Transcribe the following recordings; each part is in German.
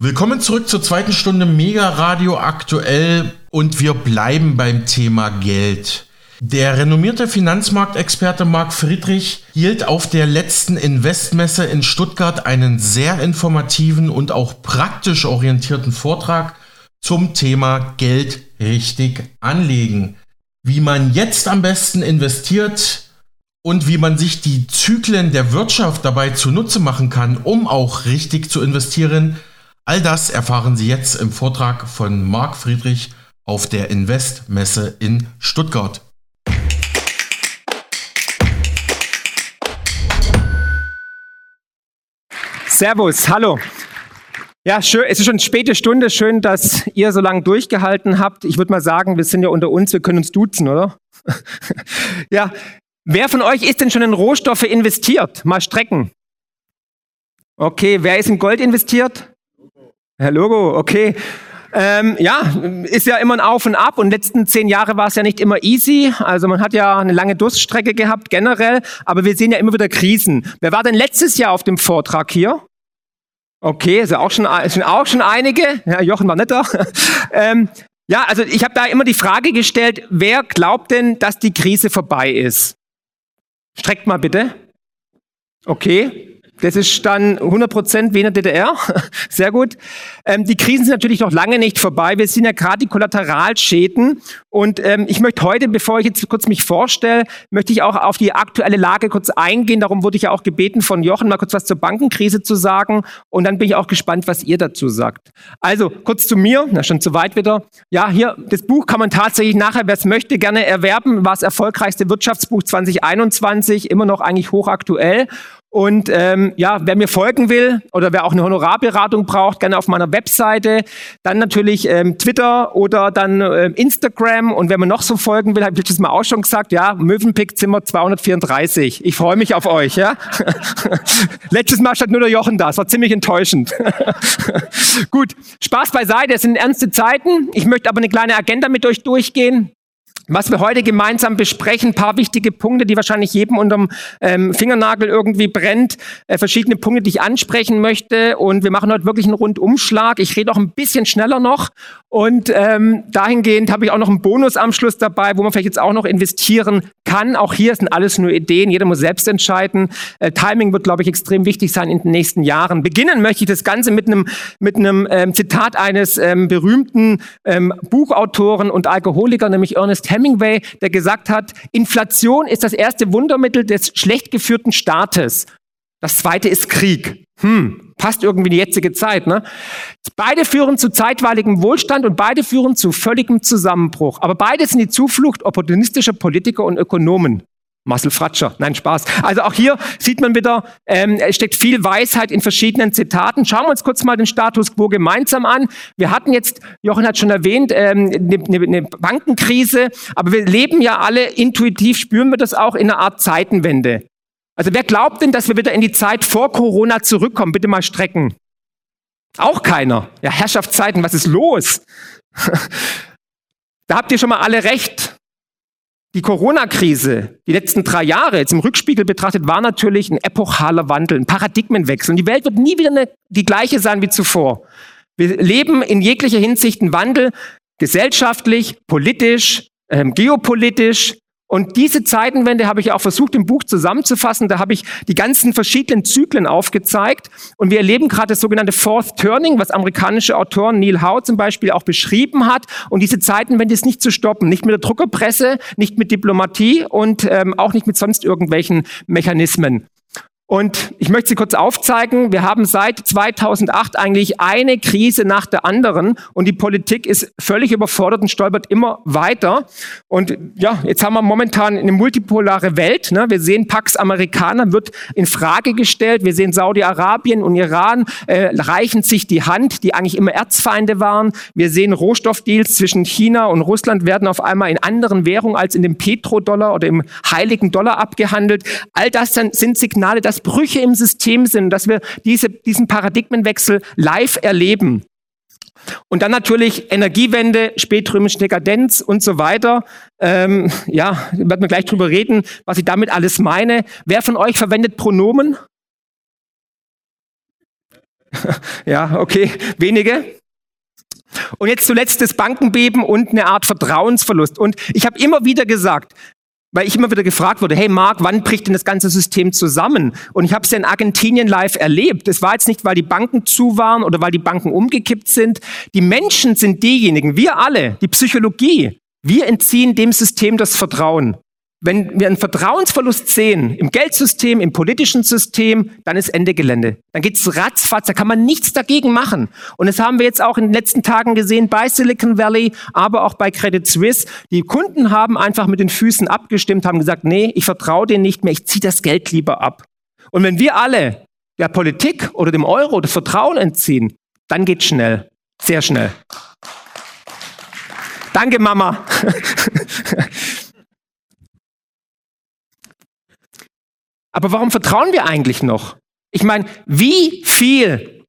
Willkommen zurück zur zweiten Stunde Mega Radio aktuell und wir bleiben beim Thema Geld. Der renommierte Finanzmarktexperte Marc Friedrich hielt auf der letzten Investmesse in Stuttgart einen sehr informativen und auch praktisch orientierten Vortrag zum Thema Geld richtig anlegen. Wie man jetzt am besten investiert und wie man sich die Zyklen der Wirtschaft dabei zunutze machen kann, um auch richtig zu investieren, all das erfahren Sie jetzt im Vortrag von Marc Friedrich auf der Investmesse in Stuttgart. Servus, hallo. Ja, schön, es ist schon eine späte Stunde. Schön, dass ihr so lange durchgehalten habt. Ich würde mal sagen, wir sind ja unter uns, wir können uns duzen, oder? ja, wer von euch ist denn schon in Rohstoffe investiert? Mal strecken. Okay, wer ist in Gold investiert? Herr Logo, okay. Ähm, ja, ist ja immer ein Auf und Ab und letzten zehn Jahre war es ja nicht immer easy. Also man hat ja eine lange Durststrecke gehabt generell, aber wir sehen ja immer wieder Krisen. Wer war denn letztes Jahr auf dem Vortrag hier? Okay, sind auch schon, sind auch schon einige. Ja, Jochen war nicht da. ähm, ja, also ich habe da immer die Frage gestellt, wer glaubt denn, dass die Krise vorbei ist? Streckt mal bitte. Okay, das ist dann 100 Prozent Wiener DDR. Sehr gut. Ähm, die Krisen sind natürlich noch lange nicht vorbei. Wir sehen ja gerade die Kollateralschäden. Und ähm, ich möchte heute, bevor ich jetzt kurz mich vorstelle, möchte ich auch auf die aktuelle Lage kurz eingehen. Darum wurde ich ja auch gebeten von Jochen, mal kurz was zur Bankenkrise zu sagen. Und dann bin ich auch gespannt, was ihr dazu sagt. Also kurz zu mir. Na, schon zu weit wieder. Ja, hier, das Buch kann man tatsächlich nachher, wer es möchte, gerne erwerben. War das erfolgreichste Wirtschaftsbuch 2021. Immer noch eigentlich hochaktuell. Und ähm, ja, wer mir folgen will oder wer auch eine Honorarberatung braucht, gerne auf meiner Webseite. Dann natürlich ähm, Twitter oder dann äh, Instagram. Und wer mir noch so folgen will, habe ich das mal auch schon gesagt, ja, Mövenpick Zimmer 234. Ich freue mich auf euch. Ja? Letztes Mal stand nur der Jochen da. Es war ziemlich enttäuschend. Gut, Spaß beiseite. Es sind ernste Zeiten. Ich möchte aber eine kleine Agenda mit euch durchgehen. Was wir heute gemeinsam besprechen, paar wichtige Punkte, die wahrscheinlich jedem unterm ähm, Fingernagel irgendwie brennt, äh, verschiedene Punkte, die ich ansprechen möchte. Und wir machen heute wirklich einen Rundumschlag. Ich rede auch ein bisschen schneller noch. Und ähm, dahingehend habe ich auch noch einen Bonus am Schluss dabei, wo man vielleicht jetzt auch noch investieren kann. Auch hier sind alles nur Ideen. Jeder muss selbst entscheiden. Äh, Timing wird, glaube ich, extrem wichtig sein in den nächsten Jahren. Beginnen möchte ich das Ganze mit einem mit einem ähm, Zitat eines ähm, berühmten ähm, Buchautoren und Alkoholiker, nämlich Ernest Hemingway, der gesagt hat, Inflation ist das erste Wundermittel des schlecht geführten Staates. Das zweite ist Krieg. Hm, passt irgendwie in die jetzige Zeit. Ne? Beide führen zu zeitweiligem Wohlstand und beide führen zu völligem Zusammenbruch. Aber beide sind die Zuflucht opportunistischer Politiker und Ökonomen. Marcel Fratscher. Nein, Spaß. Also auch hier sieht man wieder, ähm, es steckt viel Weisheit in verschiedenen Zitaten. Schauen wir uns kurz mal den Status quo gemeinsam an. Wir hatten jetzt, Jochen hat schon erwähnt, ähm, eine, eine, eine Bankenkrise, aber wir leben ja alle intuitiv, spüren wir das auch in einer Art Zeitenwende. Also wer glaubt denn, dass wir wieder in die Zeit vor Corona zurückkommen? Bitte mal strecken. Auch keiner. Ja, Herrschaftszeiten, was ist los? da habt ihr schon mal alle recht. Die Corona-Krise, die letzten drei Jahre, jetzt im Rückspiegel betrachtet, war natürlich ein epochaler Wandel, ein Paradigmenwechsel. Und die Welt wird nie wieder eine, die gleiche sein wie zuvor. Wir leben in jeglicher Hinsicht einen Wandel, gesellschaftlich, politisch, ähm, geopolitisch, und diese Zeitenwende habe ich auch versucht im Buch zusammenzufassen. Da habe ich die ganzen verschiedenen Zyklen aufgezeigt. Und wir erleben gerade das sogenannte Fourth Turning, was amerikanische Autoren Neil Howe zum Beispiel auch beschrieben hat. Und diese Zeitenwende ist nicht zu stoppen. Nicht mit der Druckerpresse, nicht mit Diplomatie und ähm, auch nicht mit sonst irgendwelchen Mechanismen. Und ich möchte Sie kurz aufzeigen, wir haben seit 2008 eigentlich eine Krise nach der anderen und die Politik ist völlig überfordert und stolpert immer weiter. Und ja, jetzt haben wir momentan eine multipolare Welt. Ne? Wir sehen, Pax Amerikaner wird in Frage gestellt. Wir sehen Saudi-Arabien und Iran äh, reichen sich die Hand, die eigentlich immer Erzfeinde waren. Wir sehen Rohstoffdeals zwischen China und Russland werden auf einmal in anderen Währungen als in dem Petrodollar oder im heiligen Dollar abgehandelt. All das sind Signale, dass Brüche im System sind, dass wir diese, diesen Paradigmenwechsel live erleben. Und dann natürlich Energiewende, spätrömische Dekadenz und so weiter. Ähm, ja, werden wir gleich drüber reden, was ich damit alles meine. Wer von euch verwendet Pronomen? ja, okay, wenige. Und jetzt zuletzt das Bankenbeben und eine Art Vertrauensverlust. Und ich habe immer wieder gesagt, weil ich immer wieder gefragt wurde, hey Marc, wann bricht denn das ganze System zusammen? Und ich habe es ja in Argentinien live erlebt. Das war jetzt nicht, weil die Banken zu waren oder weil die Banken umgekippt sind. Die Menschen sind diejenigen, wir alle, die Psychologie, wir entziehen dem System das Vertrauen. Wenn wir einen Vertrauensverlust sehen im Geldsystem, im politischen System, dann ist Ende Gelände. Dann geht's ratzfatz, da kann man nichts dagegen machen. Und das haben wir jetzt auch in den letzten Tagen gesehen bei Silicon Valley, aber auch bei Credit Suisse. Die Kunden haben einfach mit den Füßen abgestimmt, haben gesagt, nee, ich vertraue denen nicht mehr, ich ziehe das Geld lieber ab. Und wenn wir alle der Politik oder dem Euro das Vertrauen entziehen, dann geht's schnell, sehr schnell. Danke, Mama. Aber warum vertrauen wir eigentlich noch? Ich meine, wie viel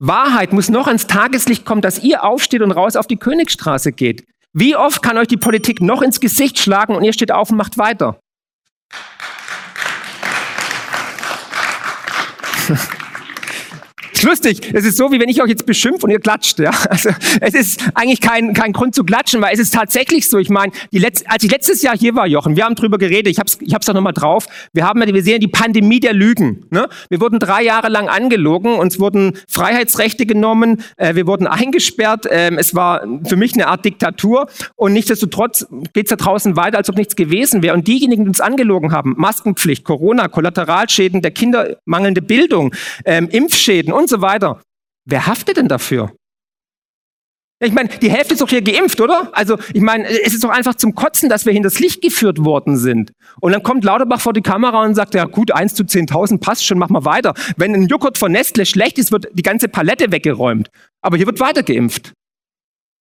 Wahrheit muss noch ans Tageslicht kommen, dass ihr aufsteht und raus auf die Königstraße geht? Wie oft kann euch die Politik noch ins Gesicht schlagen und ihr steht auf und macht weiter? lustig. Es ist so, wie wenn ich euch jetzt beschimpfe und ihr klatscht. Ja? Also es ist eigentlich kein, kein Grund zu klatschen, weil es ist tatsächlich so. Ich meine, die Letz-, als ich letztes Jahr hier war, Jochen, wir haben drüber geredet. Ich habe es ich hab's doch nochmal drauf. Wir haben, wir sehen die Pandemie der Lügen. Ne? Wir wurden drei Jahre lang angelogen, uns wurden Freiheitsrechte genommen, äh, wir wurden eingesperrt. Ähm, es war für mich eine Art Diktatur und nichtsdestotrotz geht es da draußen weiter, als ob nichts gewesen wäre. Und diejenigen, die uns angelogen haben, Maskenpflicht, Corona, Kollateralschäden der Kinder, mangelnde Bildung, ähm, Impfschäden und so so weiter. Wer haftet denn dafür? Ich meine, die Hälfte ist doch hier geimpft, oder? Also, ich meine, es ist doch einfach zum Kotzen, dass wir hinters Licht geführt worden sind. Und dann kommt Lauterbach vor die Kamera und sagt, ja gut, 1 zu 10.000 passt schon, mach mal weiter. Wenn ein Joghurt von Nestle schlecht ist, wird die ganze Palette weggeräumt. Aber hier wird weiter geimpft.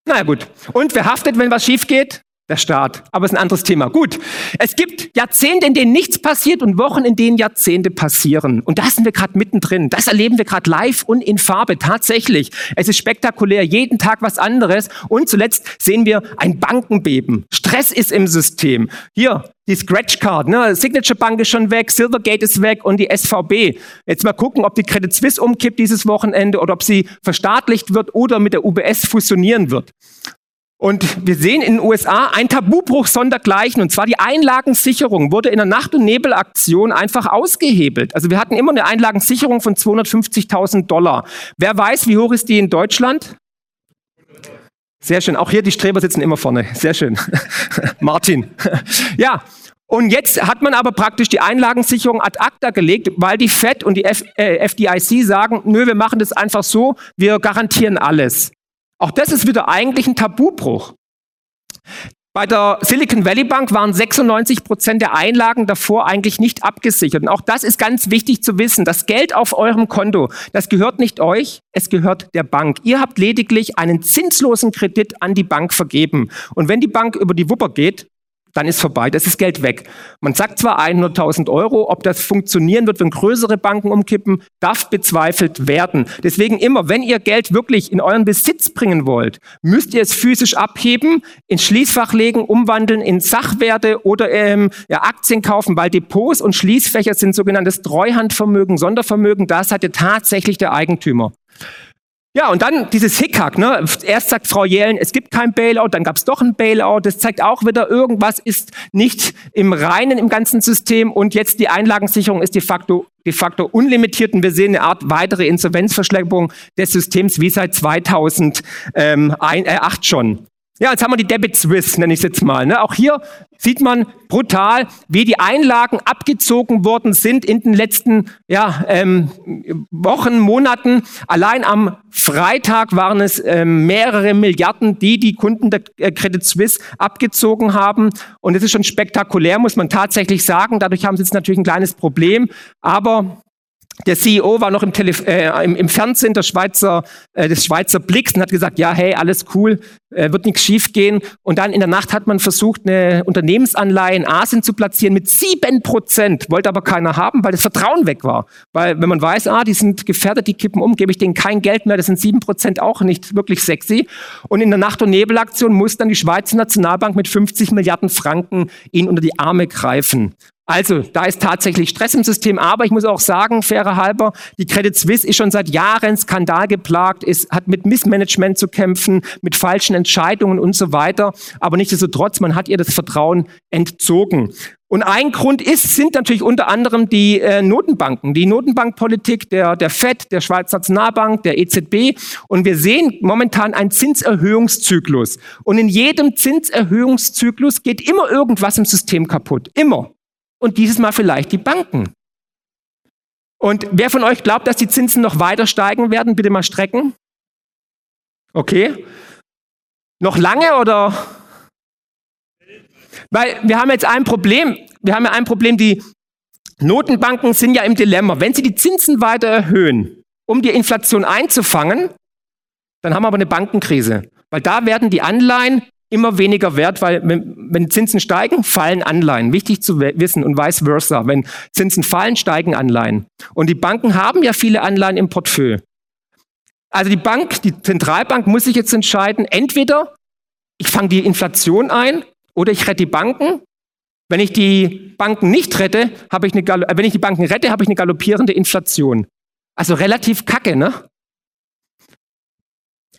Naja gut. Und wer haftet, wenn was schief geht? Der Staat. Aber es ist ein anderes Thema. Gut. Es gibt Jahrzehnte, in denen nichts passiert und Wochen, in denen Jahrzehnte passieren. Und da sind wir gerade mittendrin. Das erleben wir gerade live und in Farbe. Tatsächlich. Es ist spektakulär. Jeden Tag was anderes. Und zuletzt sehen wir ein Bankenbeben. Stress ist im System. Hier, die Scratch Card, ne? Signature Bank ist schon weg, Silvergate ist weg und die SVB. Jetzt mal gucken, ob die Credit Suisse umkippt dieses Wochenende oder ob sie verstaatlicht wird oder mit der UBS fusionieren wird. Und wir sehen in den USA ein Tabubruch sondergleichen. Und zwar die Einlagensicherung wurde in der Nacht- und Nebelaktion einfach ausgehebelt. Also wir hatten immer eine Einlagensicherung von 250.000 Dollar. Wer weiß, wie hoch ist die in Deutschland? Sehr schön. Auch hier die Streber sitzen immer vorne. Sehr schön. Martin. ja. Und jetzt hat man aber praktisch die Einlagensicherung ad acta gelegt, weil die FED und die F äh, FDIC sagen, nö, wir machen das einfach so, wir garantieren alles. Auch das ist wieder eigentlich ein Tabubruch. Bei der Silicon Valley Bank waren 96 Prozent der Einlagen davor eigentlich nicht abgesichert. Und auch das ist ganz wichtig zu wissen. Das Geld auf eurem Konto, das gehört nicht euch, es gehört der Bank. Ihr habt lediglich einen zinslosen Kredit an die Bank vergeben. Und wenn die Bank über die Wupper geht, dann ist vorbei, das ist Geld weg. Man sagt zwar 100.000 Euro, ob das funktionieren wird, wenn größere Banken umkippen, darf bezweifelt werden. Deswegen immer, wenn ihr Geld wirklich in euren Besitz bringen wollt, müsst ihr es physisch abheben, ins Schließfach legen, umwandeln in Sachwerte oder ähm, ja, Aktien kaufen, weil Depots und Schließfächer sind sogenanntes Treuhandvermögen, Sondervermögen, das hat ja tatsächlich der Eigentümer. Ja, und dann dieses Hickhack. Ne? Erst sagt Frau Jelen, es gibt kein Bailout, dann gab es doch ein Bailout. Das zeigt auch wieder, irgendwas ist nicht im Reinen im ganzen System. Und jetzt die Einlagensicherung ist de facto, de facto unlimitiert. Und wir sehen eine Art weitere Insolvenzverschleppung des Systems wie seit 2008 äh, schon. Ja, jetzt haben wir die Debit Swiss, nenne ich es jetzt mal. Ne? Auch hier sieht man brutal, wie die Einlagen abgezogen worden sind in den letzten ja, ähm, Wochen, Monaten. Allein am Freitag waren es ähm, mehrere Milliarden, die die Kunden der äh, Credit Suisse abgezogen haben. Und das ist schon spektakulär, muss man tatsächlich sagen. Dadurch haben sie jetzt natürlich ein kleines Problem. Aber der CEO war noch im, Telef äh, im, im Fernsehen der Schweizer, äh, des Schweizer Blicks und hat gesagt, ja, hey, alles cool, äh, wird nichts schiefgehen. Und dann in der Nacht hat man versucht, eine Unternehmensanleihe in Asien zu platzieren mit sieben Prozent, wollte aber keiner haben, weil das Vertrauen weg war. Weil wenn man weiß, ah, die sind gefährdet, die kippen um, gebe ich denen kein Geld mehr, das sind sieben Prozent auch nicht wirklich sexy. Und in der Nacht- und Nebelaktion muss dann die Schweizer Nationalbank mit 50 Milliarden Franken ihn unter die Arme greifen. Also, da ist tatsächlich Stress im System, aber ich muss auch sagen, fairer halber, die Credit Suisse ist schon seit Jahren skandalgeplagt, ist, hat mit Missmanagement zu kämpfen, mit falschen Entscheidungen und so weiter. Aber nichtsdestotrotz, man hat ihr das Vertrauen entzogen. Und ein Grund ist, sind natürlich unter anderem die äh, Notenbanken, die Notenbankpolitik der, der FED, der Schweizer Nationalbank, der EZB. Und wir sehen momentan einen Zinserhöhungszyklus. Und in jedem Zinserhöhungszyklus geht immer irgendwas im System kaputt. Immer und dieses Mal vielleicht die Banken. Und wer von euch glaubt, dass die Zinsen noch weiter steigen werden, bitte mal strecken. Okay. Noch lange oder? Weil wir haben jetzt ein Problem. Wir haben ja ein Problem, die Notenbanken sind ja im Dilemma. Wenn sie die Zinsen weiter erhöhen, um die Inflation einzufangen, dann haben wir aber eine Bankenkrise. Weil da werden die Anleihen immer weniger wert, weil wenn, wenn Zinsen steigen, fallen Anleihen. Wichtig zu wissen und vice versa. Wenn Zinsen fallen, steigen Anleihen. Und die Banken haben ja viele Anleihen im Portfolio. Also die Bank, die Zentralbank muss sich jetzt entscheiden, entweder ich fange die Inflation ein oder ich rette die Banken. Wenn ich die Banken nicht rette, habe ich eine, wenn ich die Banken rette, habe ich eine galoppierende Inflation. Also relativ kacke, ne?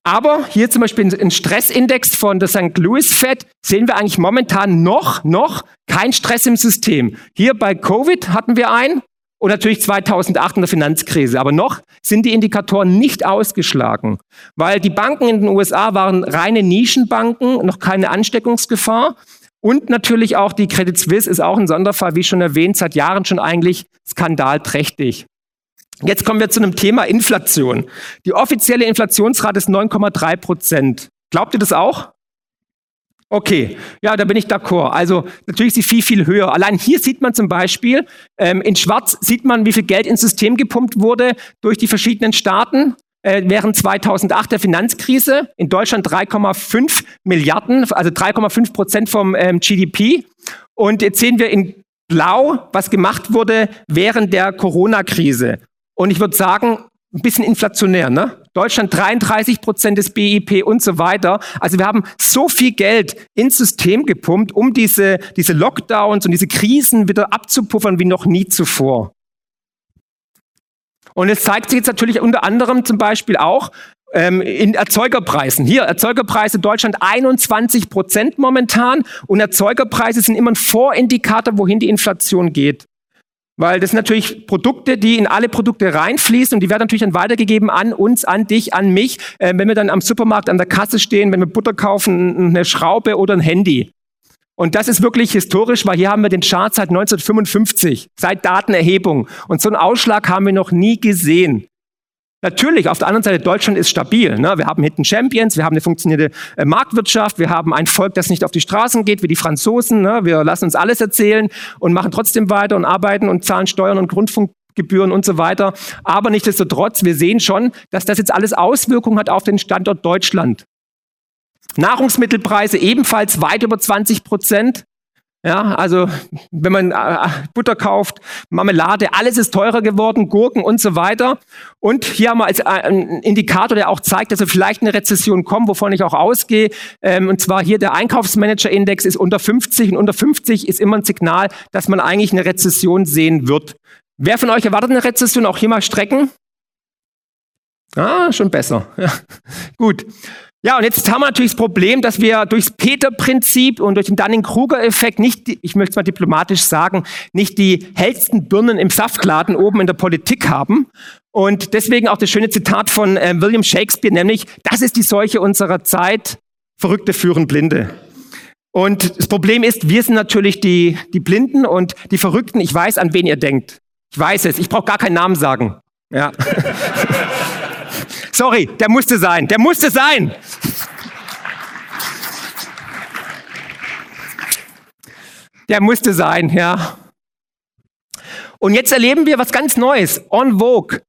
Aber hier zum Beispiel ein Stressindex von der St. Louis Fed sehen wir eigentlich momentan noch, noch kein Stress im System. Hier bei Covid hatten wir einen und natürlich 2008 in der Finanzkrise. Aber noch sind die Indikatoren nicht ausgeschlagen, weil die Banken in den USA waren reine Nischenbanken, noch keine Ansteckungsgefahr. Und natürlich auch die Credit Suisse ist auch ein Sonderfall, wie schon erwähnt, seit Jahren schon eigentlich skandalträchtig. Jetzt kommen wir zu einem Thema Inflation. Die offizielle Inflationsrate ist 9,3 Prozent. Glaubt ihr das auch? Okay, ja, da bin ich d'accord. Also natürlich ist sie viel, viel höher. Allein hier sieht man zum Beispiel, ähm, in Schwarz sieht man, wie viel Geld ins System gepumpt wurde durch die verschiedenen Staaten äh, während 2008 der Finanzkrise. In Deutschland 3,5 Milliarden, also 3,5 Prozent vom ähm, GDP. Und jetzt sehen wir in Blau, was gemacht wurde während der Corona-Krise. Und ich würde sagen, ein bisschen inflationär, ne? Deutschland 33 Prozent des BIP und so weiter. Also wir haben so viel Geld ins System gepumpt, um diese, diese Lockdowns und diese Krisen wieder abzupuffern wie noch nie zuvor. Und es zeigt sich jetzt natürlich unter anderem zum Beispiel auch ähm, in Erzeugerpreisen. Hier, Erzeugerpreise Deutschland 21 Prozent momentan und Erzeugerpreise sind immer ein Vorindikator, wohin die Inflation geht. Weil das sind natürlich Produkte, die in alle Produkte reinfließen und die werden natürlich dann weitergegeben an uns, an dich, an mich, äh, wenn wir dann am Supermarkt an der Kasse stehen, wenn wir Butter kaufen, eine Schraube oder ein Handy. Und das ist wirklich historisch, weil hier haben wir den Chart seit 1955, seit Datenerhebung. Und so einen Ausschlag haben wir noch nie gesehen. Natürlich, auf der anderen Seite, Deutschland ist stabil. Ne? Wir haben Hidden Champions, wir haben eine funktionierende äh, Marktwirtschaft, wir haben ein Volk, das nicht auf die Straßen geht, wie die Franzosen. Ne? Wir lassen uns alles erzählen und machen trotzdem weiter und arbeiten und zahlen Steuern und Grundfunkgebühren und so weiter. Aber nichtsdestotrotz, wir sehen schon, dass das jetzt alles Auswirkungen hat auf den Standort Deutschland. Nahrungsmittelpreise ebenfalls weit über 20 Prozent. Ja, also wenn man äh, Butter kauft, Marmelade, alles ist teurer geworden, Gurken und so weiter. Und hier haben wir als äh, einen Indikator, der auch zeigt, dass wir vielleicht eine Rezession kommen, wovon ich auch ausgehe. Ähm, und zwar hier der Einkaufsmanager-Index ist unter 50 und unter 50 ist immer ein Signal, dass man eigentlich eine Rezession sehen wird. Wer von euch erwartet eine Rezession? Auch hier mal strecken. Ah, schon besser. Gut. Ja, und jetzt haben wir natürlich das Problem, dass wir durchs Peter-Prinzip und durch den Dunning-Kruger-Effekt nicht, ich möchte es mal diplomatisch sagen, nicht die hellsten Birnen im Saftladen oben in der Politik haben. Und deswegen auch das schöne Zitat von äh, William Shakespeare, nämlich, das ist die Seuche unserer Zeit, Verrückte führen Blinde. Und das Problem ist, wir sind natürlich die, die Blinden und die Verrückten. Ich weiß, an wen ihr denkt. Ich weiß es. Ich brauche gar keinen Namen sagen. Ja. Sorry, der musste sein. Der musste sein. Der musste sein, ja. Und jetzt erleben wir was ganz Neues. En vogue.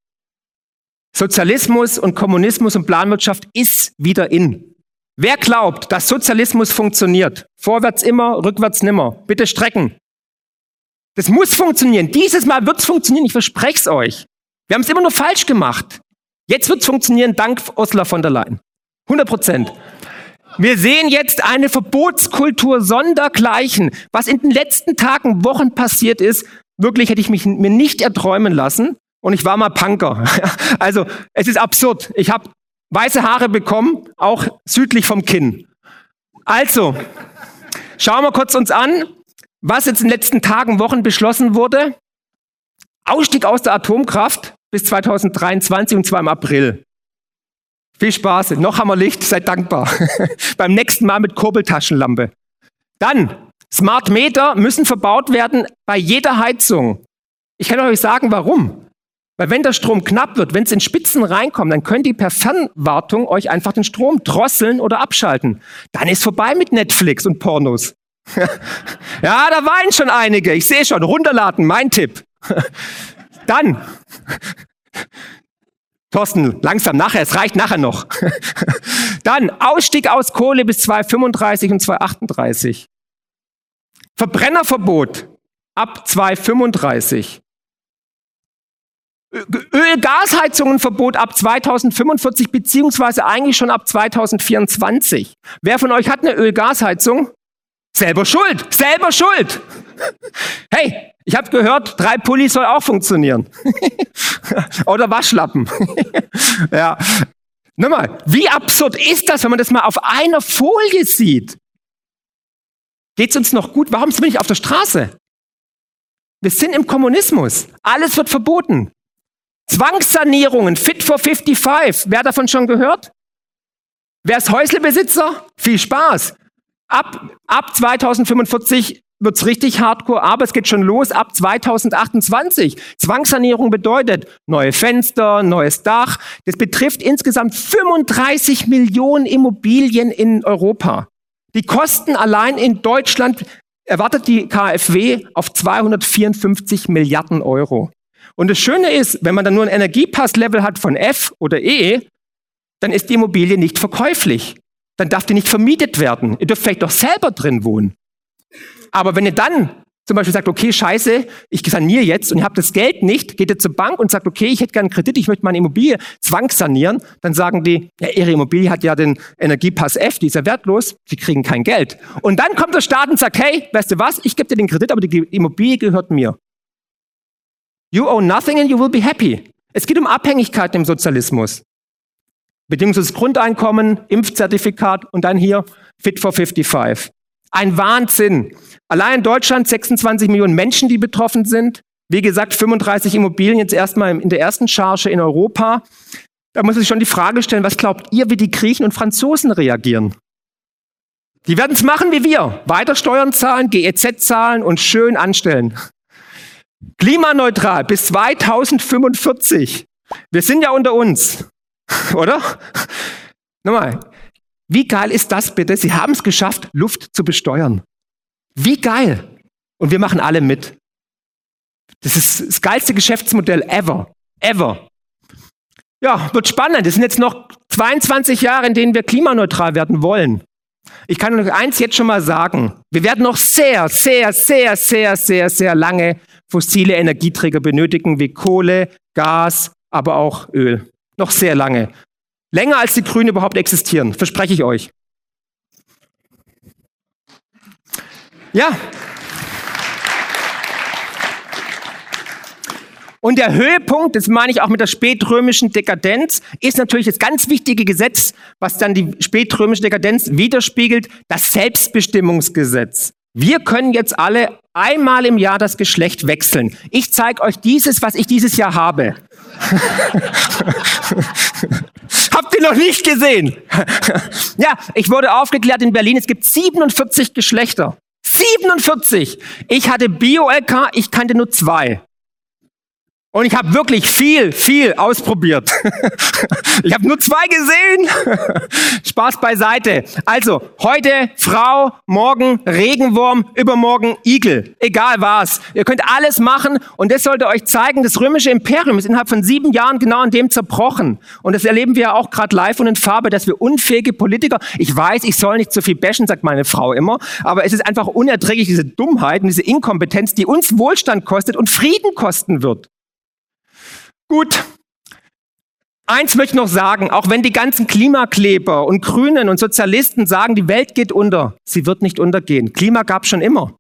Sozialismus und Kommunismus und Planwirtschaft ist wieder in. Wer glaubt, dass Sozialismus funktioniert? Vorwärts immer, rückwärts nimmer. Bitte strecken. Das muss funktionieren. Dieses Mal wird es funktionieren. Ich verspreche es euch. Wir haben es immer nur falsch gemacht. Jetzt wird es funktionieren dank Ursula von der Leyen. 100 Prozent. Wir sehen jetzt eine Verbotskultur sondergleichen. Was in den letzten Tagen, Wochen passiert ist, wirklich hätte ich mich mir nicht erträumen lassen. Und ich war mal Punker. Also es ist absurd. Ich habe weiße Haare bekommen, auch südlich vom Kinn. Also, schauen wir kurz uns an, was jetzt in den letzten Tagen, Wochen beschlossen wurde. Ausstieg aus der Atomkraft bis 2023 und zwar im April. Viel Spaß. Noch haben wir Licht, seid dankbar. Beim nächsten Mal mit Kurbeltaschenlampe. Dann, Smart Meter müssen verbaut werden bei jeder Heizung. Ich kann euch sagen, warum. Weil wenn der Strom knapp wird, wenn es in Spitzen reinkommt, dann könnt ihr per Fernwartung euch einfach den Strom drosseln oder abschalten. Dann ist vorbei mit Netflix und Pornos. ja, da weinen schon einige. Ich sehe schon. Runterladen, mein Tipp. Dann. Thorsten, langsam nachher, es reicht nachher noch. Dann Ausstieg aus Kohle bis 2035 und 2038. Verbrennerverbot ab 2035. Öl-Gasheizungenverbot ab 2045 beziehungsweise eigentlich schon ab 2024. Wer von euch hat eine Öl-Gasheizung? Selber schuld, selber schuld. Hey, ich habe gehört, drei Pullis soll auch funktionieren. Oder Waschlappen. ja. Nochmal, wie absurd ist das, wenn man das mal auf einer Folie sieht? Geht's uns noch gut? Warum sind wir nicht auf der Straße? Wir sind im Kommunismus. Alles wird verboten. Zwangssanierungen, Fit for 55. Wer davon schon gehört? Wer ist Häuslebesitzer? Viel Spaß. Ab, ab 2045 wird's richtig hardcore, aber es geht schon los ab 2028. Zwangssanierung bedeutet neue Fenster, neues Dach. Das betrifft insgesamt 35 Millionen Immobilien in Europa. Die Kosten allein in Deutschland erwartet die KfW auf 254 Milliarden Euro. Und das Schöne ist, wenn man dann nur ein Energiepasslevel hat von F oder E, dann ist die Immobilie nicht verkäuflich. Dann darf die nicht vermietet werden. Ihr dürft vielleicht doch selber drin wohnen. Aber wenn ihr dann zum Beispiel sagt, okay, scheiße, ich saniere jetzt und ihr habt das Geld nicht, geht ihr zur Bank und sagt, okay, ich hätte gerne einen Kredit, ich möchte meine Immobilie zwangssanieren, dann sagen die, ja, ihre Immobilie hat ja den Energiepass F, die ist ja wertlos, sie kriegen kein Geld. Und dann kommt der Staat und sagt, hey, weißt du was, ich gebe dir den Kredit, aber die Immobilie gehört mir. You own nothing and you will be happy. Es geht um Abhängigkeit im Sozialismus. Bedingungsloses Grundeinkommen, Impfzertifikat und dann hier Fit for 55. Ein Wahnsinn. Allein in Deutschland 26 Millionen Menschen, die betroffen sind. Wie gesagt, 35 Immobilien jetzt erstmal in der ersten Charge in Europa. Da muss sich schon die Frage stellen, was glaubt ihr, wie die Griechen und Franzosen reagieren? Die werden es machen wie wir. Weiter Steuern zahlen, GEZ zahlen und schön anstellen. Klimaneutral bis 2045. Wir sind ja unter uns, oder? Nochmal, wie geil ist das bitte? Sie haben es geschafft, Luft zu besteuern. Wie geil. Und wir machen alle mit. Das ist das geilste Geschäftsmodell ever. Ever. Ja, wird spannend. Es sind jetzt noch 22 Jahre, in denen wir klimaneutral werden wollen. Ich kann euch eins jetzt schon mal sagen. Wir werden noch sehr, sehr, sehr, sehr, sehr, sehr lange fossile Energieträger benötigen, wie Kohle, Gas, aber auch Öl. Noch sehr lange. Länger als die Grünen überhaupt existieren, verspreche ich euch. Ja. Und der Höhepunkt, das meine ich auch mit der spätrömischen Dekadenz, ist natürlich das ganz wichtige Gesetz, was dann die spätrömische Dekadenz widerspiegelt, das Selbstbestimmungsgesetz. Wir können jetzt alle einmal im Jahr das Geschlecht wechseln. Ich zeige euch dieses, was ich dieses Jahr habe. Habt ihr noch nicht gesehen? ja, ich wurde aufgeklärt in Berlin, es gibt 47 Geschlechter. 47! Ich hatte Bio-LK, ich kannte nur zwei. Und ich habe wirklich viel, viel ausprobiert. ich habe nur zwei gesehen. Spaß beiseite. Also, heute Frau, morgen Regenwurm, übermorgen Igel. Egal was. Ihr könnt alles machen und das sollte euch zeigen, das römische Imperium ist innerhalb von sieben Jahren genau an dem zerbrochen. Und das erleben wir ja auch gerade live und in Farbe, dass wir unfähige Politiker, ich weiß, ich soll nicht zu viel bashen, sagt meine Frau immer, aber es ist einfach unerträglich, diese Dummheit und diese Inkompetenz, die uns Wohlstand kostet und Frieden kosten wird. Gut. Eins möchte ich noch sagen, auch wenn die ganzen Klimakleber und Grünen und Sozialisten sagen, die Welt geht unter, sie wird nicht untergehen. Klima gab schon immer.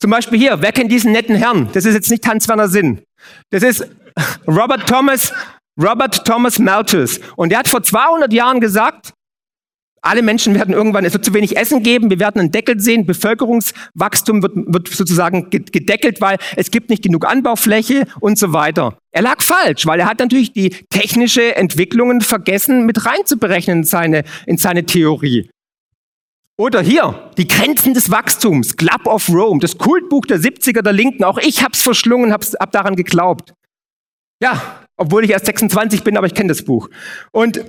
Zum Beispiel hier, wer kennt diesen netten Herrn? Das ist jetzt nicht Hans-Werner Sinn. Das ist Robert Thomas, Robert Thomas Malthus. Und der hat vor 200 Jahren gesagt, alle Menschen werden irgendwann, es wird zu wenig Essen geben, wir werden einen Deckel sehen, Bevölkerungswachstum wird, wird sozusagen gedeckelt, weil es gibt nicht genug Anbaufläche und so weiter. Er lag falsch, weil er hat natürlich die technische Entwicklungen vergessen mit reinzuberechnen in seine, in seine Theorie. Oder hier, die Grenzen des Wachstums, Club of Rome, das Kultbuch der 70er der Linken. Auch ich hab's verschlungen, hab's, hab daran geglaubt. Ja, obwohl ich erst 26 bin, aber ich kenne das Buch. Und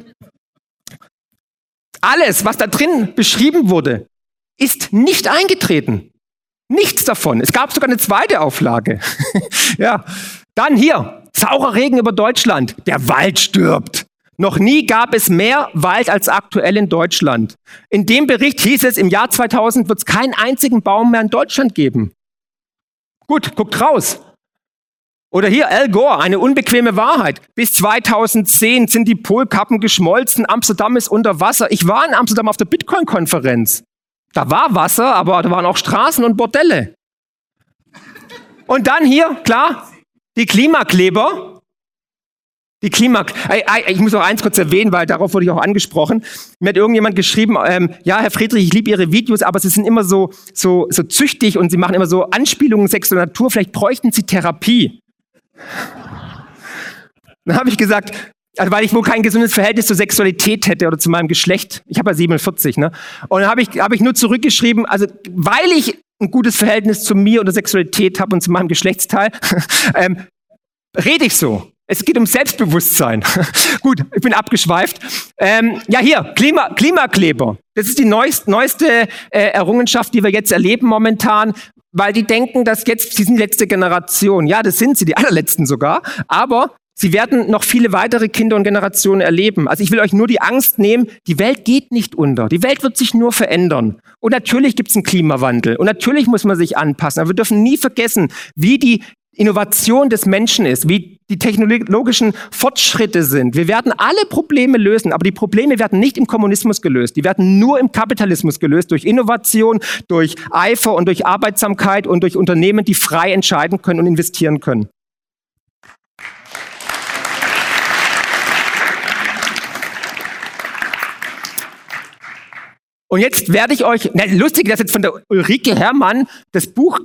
alles, was da drin beschrieben wurde, ist nicht eingetreten. Nichts davon. Es gab sogar eine zweite Auflage. ja. Dann hier, saurer Regen über Deutschland. Der Wald stirbt. Noch nie gab es mehr Wald als aktuell in Deutschland. In dem Bericht hieß es, im Jahr 2000 wird es keinen einzigen Baum mehr in Deutschland geben. Gut, guckt raus. Oder hier Al Gore, eine unbequeme Wahrheit. Bis 2010 sind die Polkappen geschmolzen, Amsterdam ist unter Wasser. Ich war in Amsterdam auf der Bitcoin-Konferenz. Da war Wasser, aber da waren auch Straßen und Bordelle. Und dann hier, klar, die Klimakleber. Die Klima, ich muss noch eins kurz erwähnen, weil darauf wurde ich auch angesprochen. Mir hat irgendjemand geschrieben, ähm, ja, Herr Friedrich, ich liebe Ihre Videos, aber sie sind immer so, so, so züchtig und Sie machen immer so Anspielungen sexueller Natur. Vielleicht bräuchten Sie Therapie. Dann habe ich gesagt, also weil ich wohl kein gesundes Verhältnis zur Sexualität hätte oder zu meinem Geschlecht. Ich habe ja 47, ne? Und dann habe ich, hab ich nur zurückgeschrieben, also weil ich ein gutes Verhältnis zu mir oder Sexualität habe und zu meinem Geschlechtsteil, ähm, rede ich so. Es geht um Selbstbewusstsein. Gut, ich bin abgeschweift. Ähm, ja, hier, Klima, Klimakleber. Das ist die neueste, neueste äh, Errungenschaft, die wir jetzt erleben momentan weil die denken, dass jetzt, sie sind die letzte Generation. Ja, das sind sie, die allerletzten sogar. Aber sie werden noch viele weitere Kinder und Generationen erleben. Also ich will euch nur die Angst nehmen, die Welt geht nicht unter. Die Welt wird sich nur verändern. Und natürlich gibt es einen Klimawandel. Und natürlich muss man sich anpassen. Aber wir dürfen nie vergessen, wie die Innovation des Menschen ist, wie die technologischen Fortschritte sind. Wir werden alle Probleme lösen, aber die Probleme werden nicht im Kommunismus gelöst. Die werden nur im Kapitalismus gelöst, durch Innovation, durch Eifer und durch Arbeitsamkeit und durch Unternehmen, die frei entscheiden können und investieren können. Und jetzt werde ich euch, na, lustig, dass jetzt von der Ulrike Herrmann das Buch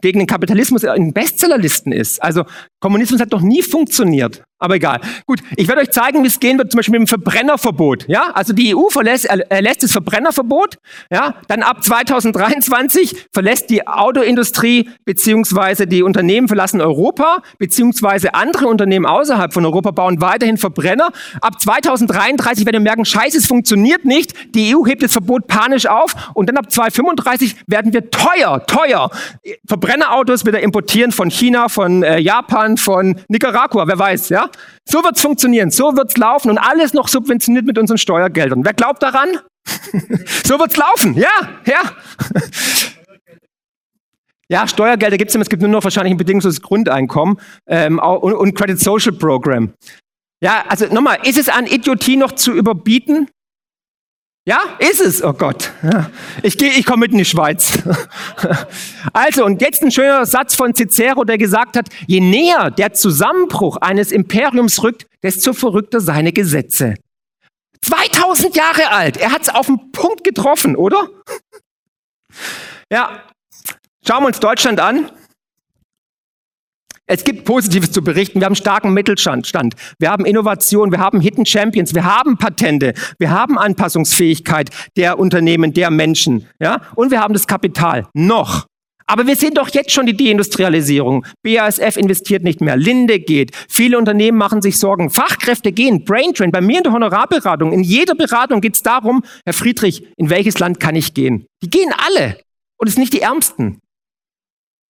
gegen den Kapitalismus in Bestsellerlisten ist. Also Kommunismus hat doch nie funktioniert. Aber egal. Gut, ich werde euch zeigen, wie es gehen wird, zum Beispiel mit dem Verbrennerverbot. Ja, also die EU verlässt, erlässt das Verbrennerverbot. Ja, dann ab 2023 verlässt die Autoindustrie beziehungsweise die Unternehmen verlassen Europa beziehungsweise andere Unternehmen außerhalb von Europa bauen weiterhin Verbrenner. Ab 2033 werden wir merken, Scheiße, es funktioniert nicht. Die EU hebt das Verbot panisch auf und dann ab 2035 werden wir teuer, teuer Verbrennerautos wieder importieren von China, von äh, Japan, von Nicaragua, wer weiß, ja? So wird's funktionieren, so wird's laufen und alles noch subventioniert mit unseren Steuergeldern. Wer glaubt daran? so wird's laufen, ja, ja. Ja, Steuergelder gibt's immer, es gibt nur noch wahrscheinlich ein bedingungsloses Grundeinkommen ähm, und, und Credit Social Program. Ja, also nochmal, ist es an Idiotie noch zu überbieten? Ja, ist es. Oh Gott. Ich gehe, ich komme mit in die Schweiz. Also, und jetzt ein schöner Satz von Cicero, der gesagt hat, je näher der Zusammenbruch eines Imperiums rückt, desto verrückter seine Gesetze. 2000 Jahre alt. Er hat es auf den Punkt getroffen, oder? Ja. Schauen wir uns Deutschland an. Es gibt Positives zu berichten. Wir haben starken Mittelstand. Wir haben Innovation. Wir haben Hidden Champions. Wir haben Patente. Wir haben Anpassungsfähigkeit der Unternehmen, der Menschen. Ja? Und wir haben das Kapital. Noch. Aber wir sehen doch jetzt schon die Deindustrialisierung. BASF investiert nicht mehr. Linde geht. Viele Unternehmen machen sich Sorgen. Fachkräfte gehen. Braintrain. Bei mir in der Honorarberatung. In jeder Beratung geht es darum, Herr Friedrich, in welches Land kann ich gehen? Die gehen alle. Und es sind nicht die Ärmsten.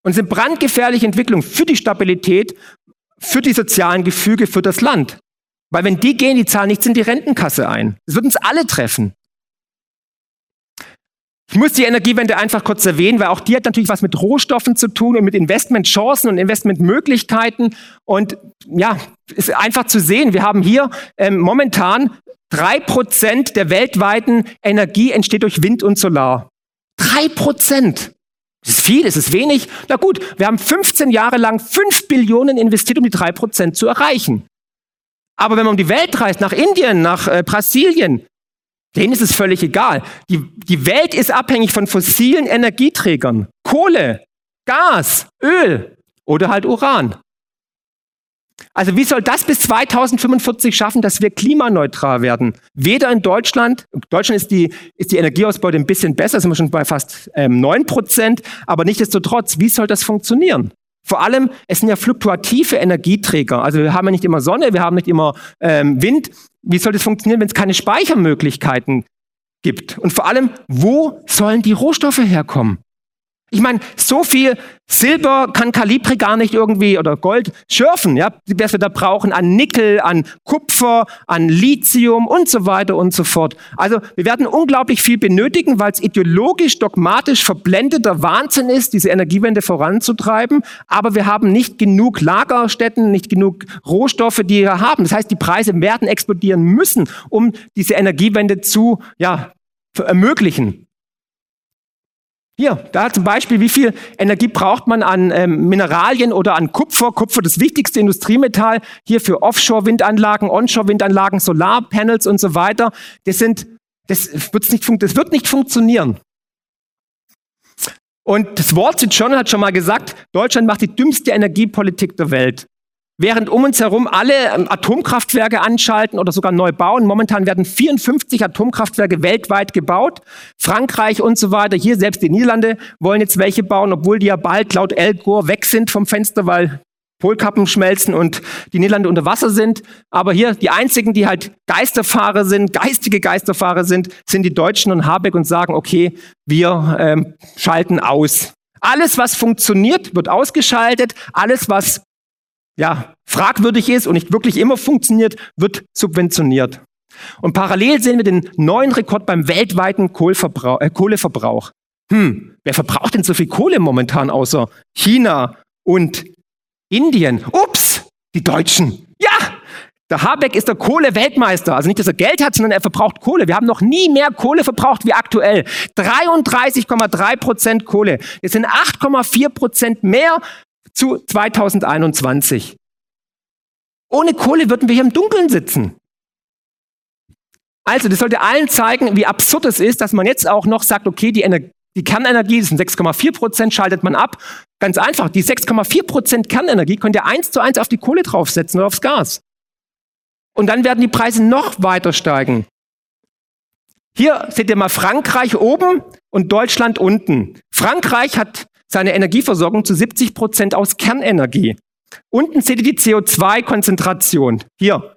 Und sind brandgefährliche Entwicklungen für die Stabilität, für die sozialen Gefüge, für das Land. Weil wenn die gehen, die zahlen nichts in die Rentenkasse ein. Das wird uns alle treffen. Ich muss die Energiewende einfach kurz erwähnen, weil auch die hat natürlich was mit Rohstoffen zu tun und mit Investmentchancen und Investmentmöglichkeiten. Und ja, ist einfach zu sehen. Wir haben hier ähm, momentan drei Prozent der weltweiten Energie entsteht durch Wind und Solar. Drei Prozent. Ist es viel? Ist es wenig? Na gut, wir haben 15 Jahre lang 5 Billionen investiert, um die 3 Prozent zu erreichen. Aber wenn man um die Welt reist, nach Indien, nach äh, Brasilien, denen ist es völlig egal. Die, die Welt ist abhängig von fossilen Energieträgern. Kohle, Gas, Öl oder halt Uran. Also wie soll das bis 2045 schaffen, dass wir klimaneutral werden? Weder in Deutschland, Deutschland ist die, ist die Energieausbeute ein bisschen besser, sind wir schon bei fast ähm, 9 Prozent, aber nichtsdestotrotz, wie soll das funktionieren? Vor allem, es sind ja fluktuative Energieträger. Also wir haben ja nicht immer Sonne, wir haben nicht immer ähm, Wind. Wie soll das funktionieren, wenn es keine Speichermöglichkeiten gibt? Und vor allem, wo sollen die Rohstoffe herkommen? Ich meine, so viel Silber kann Calibre gar nicht irgendwie oder Gold schürfen, ja, was wir da brauchen an Nickel, an Kupfer, an Lithium und so weiter und so fort. Also wir werden unglaublich viel benötigen, weil es ideologisch, dogmatisch verblendeter Wahnsinn ist, diese Energiewende voranzutreiben. Aber wir haben nicht genug Lagerstätten, nicht genug Rohstoffe, die wir haben. Das heißt, die Preise werden explodieren müssen, um diese Energiewende zu ja, ermöglichen. Hier, da zum Beispiel, wie viel Energie braucht man an ähm, Mineralien oder an Kupfer? Kupfer, das wichtigste Industriemetall, hier für Offshore-Windanlagen, Onshore-Windanlagen, Solarpanels und so weiter. Das sind, das, wird's nicht, das wird nicht funktionieren. Und das Wall Street Journal hat schon mal gesagt, Deutschland macht die dümmste Energiepolitik der Welt. Während um uns herum alle ähm, Atomkraftwerke anschalten oder sogar neu bauen. Momentan werden 54 Atomkraftwerke weltweit gebaut. Frankreich und so weiter. Hier selbst die Niederlande wollen jetzt welche bauen, obwohl die ja bald laut El Gore weg sind vom Fenster, weil Polkappen schmelzen und die Niederlande unter Wasser sind. Aber hier die einzigen, die halt Geisterfahrer sind, geistige Geisterfahrer sind, sind die Deutschen und Habeck und sagen, okay, wir ähm, schalten aus. Alles, was funktioniert, wird ausgeschaltet. Alles, was ja, fragwürdig ist und nicht wirklich immer funktioniert, wird subventioniert. Und parallel sehen wir den neuen Rekord beim weltweiten Kohleverbrauch. Äh, Kohleverbrauch. Hm, wer verbraucht denn so viel Kohle momentan außer China und Indien? Ups, die Deutschen. Ja, der Habeck ist der Kohle-Weltmeister. Also nicht, dass er Geld hat, sondern er verbraucht Kohle. Wir haben noch nie mehr Kohle verbraucht wie aktuell. 33,3 Prozent Kohle. Es sind 8,4 Prozent mehr zu 2021. Ohne Kohle würden wir hier im Dunkeln sitzen. Also, das sollte allen zeigen, wie absurd es ist, dass man jetzt auch noch sagt, okay, die, Ener die Kernenergie, das sind 6,4 Prozent, schaltet man ab. Ganz einfach, die 6,4 Prozent Kernenergie könnt ihr eins zu eins auf die Kohle draufsetzen oder aufs Gas. Und dann werden die Preise noch weiter steigen. Hier seht ihr mal Frankreich oben und Deutschland unten. Frankreich hat seine Energieversorgung zu 70 Prozent aus Kernenergie. Unten seht ihr die CO2-Konzentration. Hier.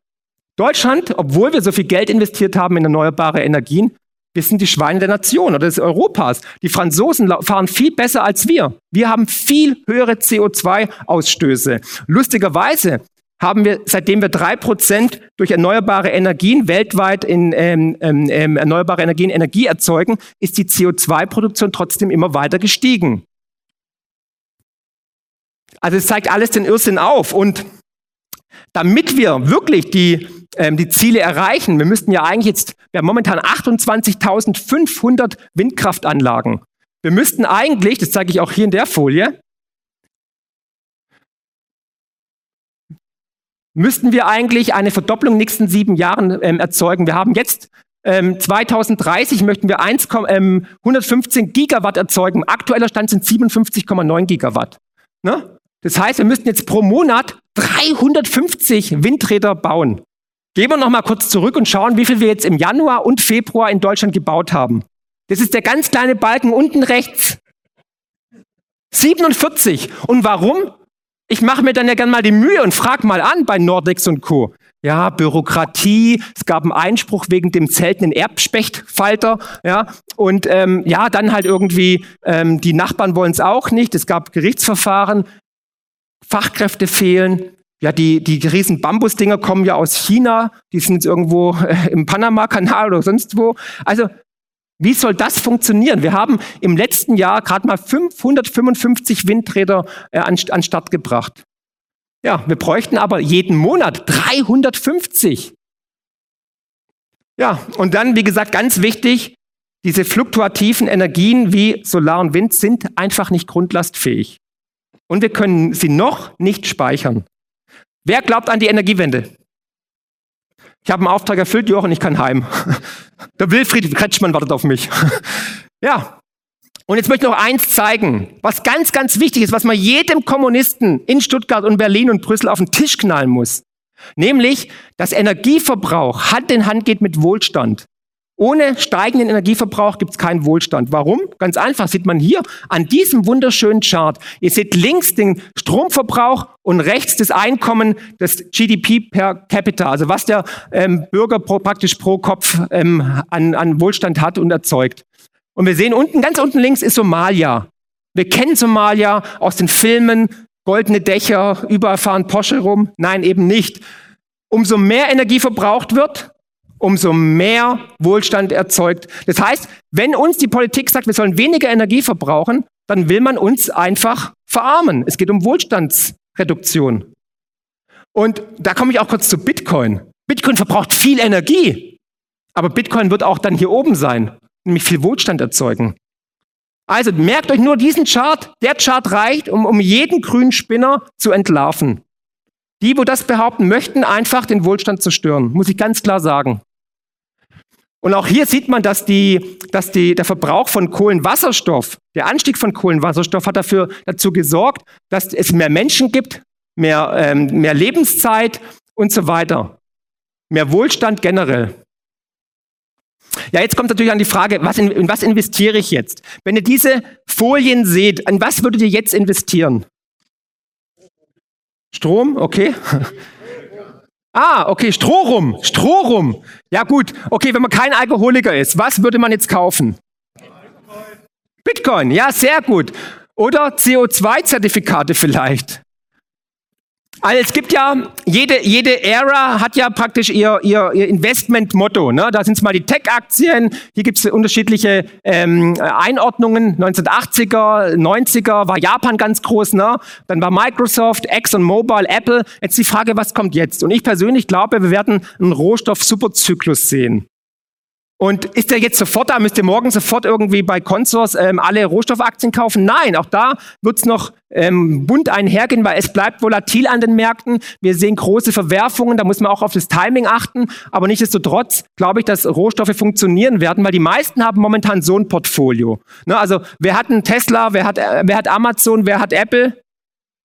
Deutschland, obwohl wir so viel Geld investiert haben in erneuerbare Energien, wir sind die Schweine der Nation oder des Europas. Die Franzosen fahren viel besser als wir. Wir haben viel höhere CO2-Ausstöße. Lustigerweise haben wir, seitdem wir drei Prozent durch erneuerbare Energien weltweit in ähm, ähm, ähm erneuerbare Energien Energie erzeugen, ist die CO2-Produktion trotzdem immer weiter gestiegen. Also es zeigt alles den Irrsinn auf. Und damit wir wirklich die, ähm, die Ziele erreichen, wir müssten ja eigentlich jetzt, wir haben momentan 28.500 Windkraftanlagen. Wir müssten eigentlich, das zeige ich auch hier in der Folie, müssten wir eigentlich eine Verdopplung in den nächsten sieben Jahren ähm, erzeugen. Wir haben jetzt ähm, 2030 möchten wir 1, ähm, 115 Gigawatt erzeugen. Aktueller Stand sind 57,9 Gigawatt. Ne? Das heißt, wir müssten jetzt pro Monat 350 Windräder bauen. Gehen wir noch mal kurz zurück und schauen, wie viel wir jetzt im Januar und Februar in Deutschland gebaut haben. Das ist der ganz kleine Balken unten rechts. 47. Und warum? Ich mache mir dann ja gern mal die Mühe und frage mal an bei Nordex und Co. Ja, Bürokratie, es gab einen Einspruch wegen dem seltenen Erbspechtfalter, ja, und ähm, ja, dann halt irgendwie, ähm, die Nachbarn wollen es auch nicht, es gab Gerichtsverfahren, Fachkräfte fehlen. Ja, die, die riesen Bambusdinger kommen ja aus China, die sind irgendwo äh, im Panama-Kanal oder sonst wo. Also Wie soll das funktionieren? Wir haben im letzten Jahr gerade mal 555 Windräder äh, an, an Start gebracht. Ja, wir bräuchten aber jeden Monat 350. Ja, und dann, wie gesagt, ganz wichtig, diese fluktuativen Energien wie Solar und Wind sind einfach nicht grundlastfähig. Und wir können sie noch nicht speichern. Wer glaubt an die Energiewende? Ich habe einen Auftrag erfüllt, Jochen, ich kann heim. Der Wilfried Kretschmann wartet auf mich. Ja. Und jetzt möchte ich noch eins zeigen, was ganz, ganz wichtig ist, was man jedem Kommunisten in Stuttgart und Berlin und Brüssel auf den Tisch knallen muss. Nämlich, dass Energieverbrauch Hand in Hand geht mit Wohlstand. Ohne steigenden Energieverbrauch gibt es keinen Wohlstand. Warum? Ganz einfach, sieht man hier an diesem wunderschönen Chart. Ihr seht links den Stromverbrauch und rechts das Einkommen des GDP per capita, also was der ähm, Bürger pro, praktisch pro Kopf ähm, an, an Wohlstand hat und erzeugt. Und wir sehen unten, ganz unten links ist Somalia. Wir kennen Somalia aus den Filmen, goldene Dächer, überall fahren Porsche rum. Nein, eben nicht. Umso mehr Energie verbraucht wird, umso mehr Wohlstand erzeugt. Das heißt, wenn uns die Politik sagt, wir sollen weniger Energie verbrauchen, dann will man uns einfach verarmen. Es geht um Wohlstandsreduktion. Und da komme ich auch kurz zu Bitcoin. Bitcoin verbraucht viel Energie, aber Bitcoin wird auch dann hier oben sein, nämlich viel Wohlstand erzeugen. Also merkt euch nur diesen Chart. Der Chart reicht, um, um jeden grünen Spinner zu entlarven. Die, wo das behaupten, möchten einfach den Wohlstand zerstören, muss ich ganz klar sagen. Und auch hier sieht man, dass, die, dass die, der Verbrauch von Kohlenwasserstoff, der Anstieg von Kohlenwasserstoff hat dafür, dazu gesorgt, dass es mehr Menschen gibt, mehr, ähm, mehr Lebenszeit und so weiter. Mehr Wohlstand generell. Ja, jetzt kommt natürlich an die Frage, was in, in was investiere ich jetzt? Wenn ihr diese Folien seht, an was würdet ihr jetzt investieren? Strom, okay. Ah, okay, Strohrum, Strohrum. Ja gut, okay, wenn man kein Alkoholiker ist, was würde man jetzt kaufen? Bitcoin, ja, sehr gut. Oder CO2-Zertifikate vielleicht. Also es gibt ja, jede, jede Ära hat ja praktisch ihr, ihr, ihr Investment-Motto. Ne? Da sind es mal die Tech-Aktien, hier gibt es unterschiedliche ähm, Einordnungen. 1980er, 90er war Japan ganz groß, ne? dann war Microsoft, ExxonMobil, Apple. Jetzt die Frage, was kommt jetzt? Und ich persönlich glaube, wir werden einen Rohstoff-Superzyklus sehen. Und ist der jetzt sofort da? Müsst ihr morgen sofort irgendwie bei Consors ähm, alle Rohstoffaktien kaufen? Nein, auch da wird's noch ähm, bunt einhergehen, weil es bleibt volatil an den Märkten. Wir sehen große Verwerfungen, da muss man auch auf das Timing achten. Aber nichtsdestotrotz glaube ich, dass Rohstoffe funktionieren werden, weil die meisten haben momentan so ein Portfolio. Ne, also wer hat einen Tesla, wer hat, äh, wer hat Amazon, wer hat Apple?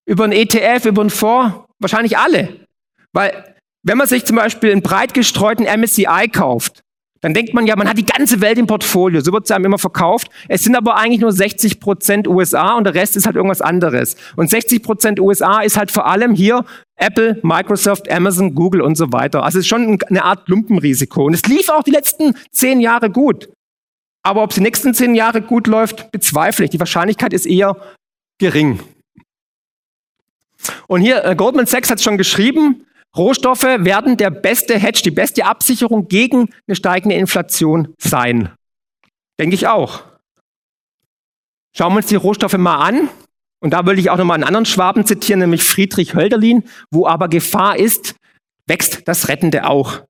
Über einen ETF, über einen Fonds? Wahrscheinlich alle. Weil wenn man sich zum Beispiel einen breit gestreuten MSCI kauft, dann denkt man ja, man hat die ganze Welt im Portfolio. So wird es einem immer verkauft. Es sind aber eigentlich nur 60 Prozent USA und der Rest ist halt irgendwas anderes. Und 60 Prozent USA ist halt vor allem hier Apple, Microsoft, Amazon, Google und so weiter. Also es ist schon eine Art Lumpenrisiko. Und es lief auch die letzten zehn Jahre gut. Aber ob es die nächsten zehn Jahre gut läuft, bezweifle ich. Die Wahrscheinlichkeit ist eher gering. Und hier, äh, Goldman Sachs hat schon geschrieben, Rohstoffe werden der beste Hedge, die beste Absicherung gegen eine steigende Inflation sein. Denke ich auch. Schauen wir uns die Rohstoffe mal an. Und da will ich auch nochmal einen anderen Schwaben zitieren, nämlich Friedrich Hölderlin. Wo aber Gefahr ist, wächst das Rettende auch.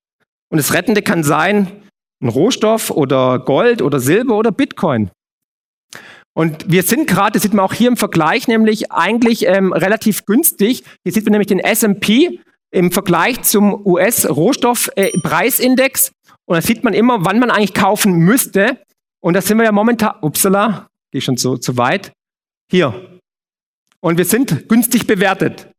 Und das Rettende kann sein ein Rohstoff oder Gold oder Silber oder Bitcoin. Und wir sind gerade, das sieht man auch hier im Vergleich, nämlich eigentlich ähm, relativ günstig. Hier sieht man nämlich den S&P im Vergleich zum US-Rohstoffpreisindex. Und da sieht man immer, wann man eigentlich kaufen müsste. Und da sind wir ja momentan, upsala, gehe schon zu, zu weit. Hier. Und wir sind günstig bewertet.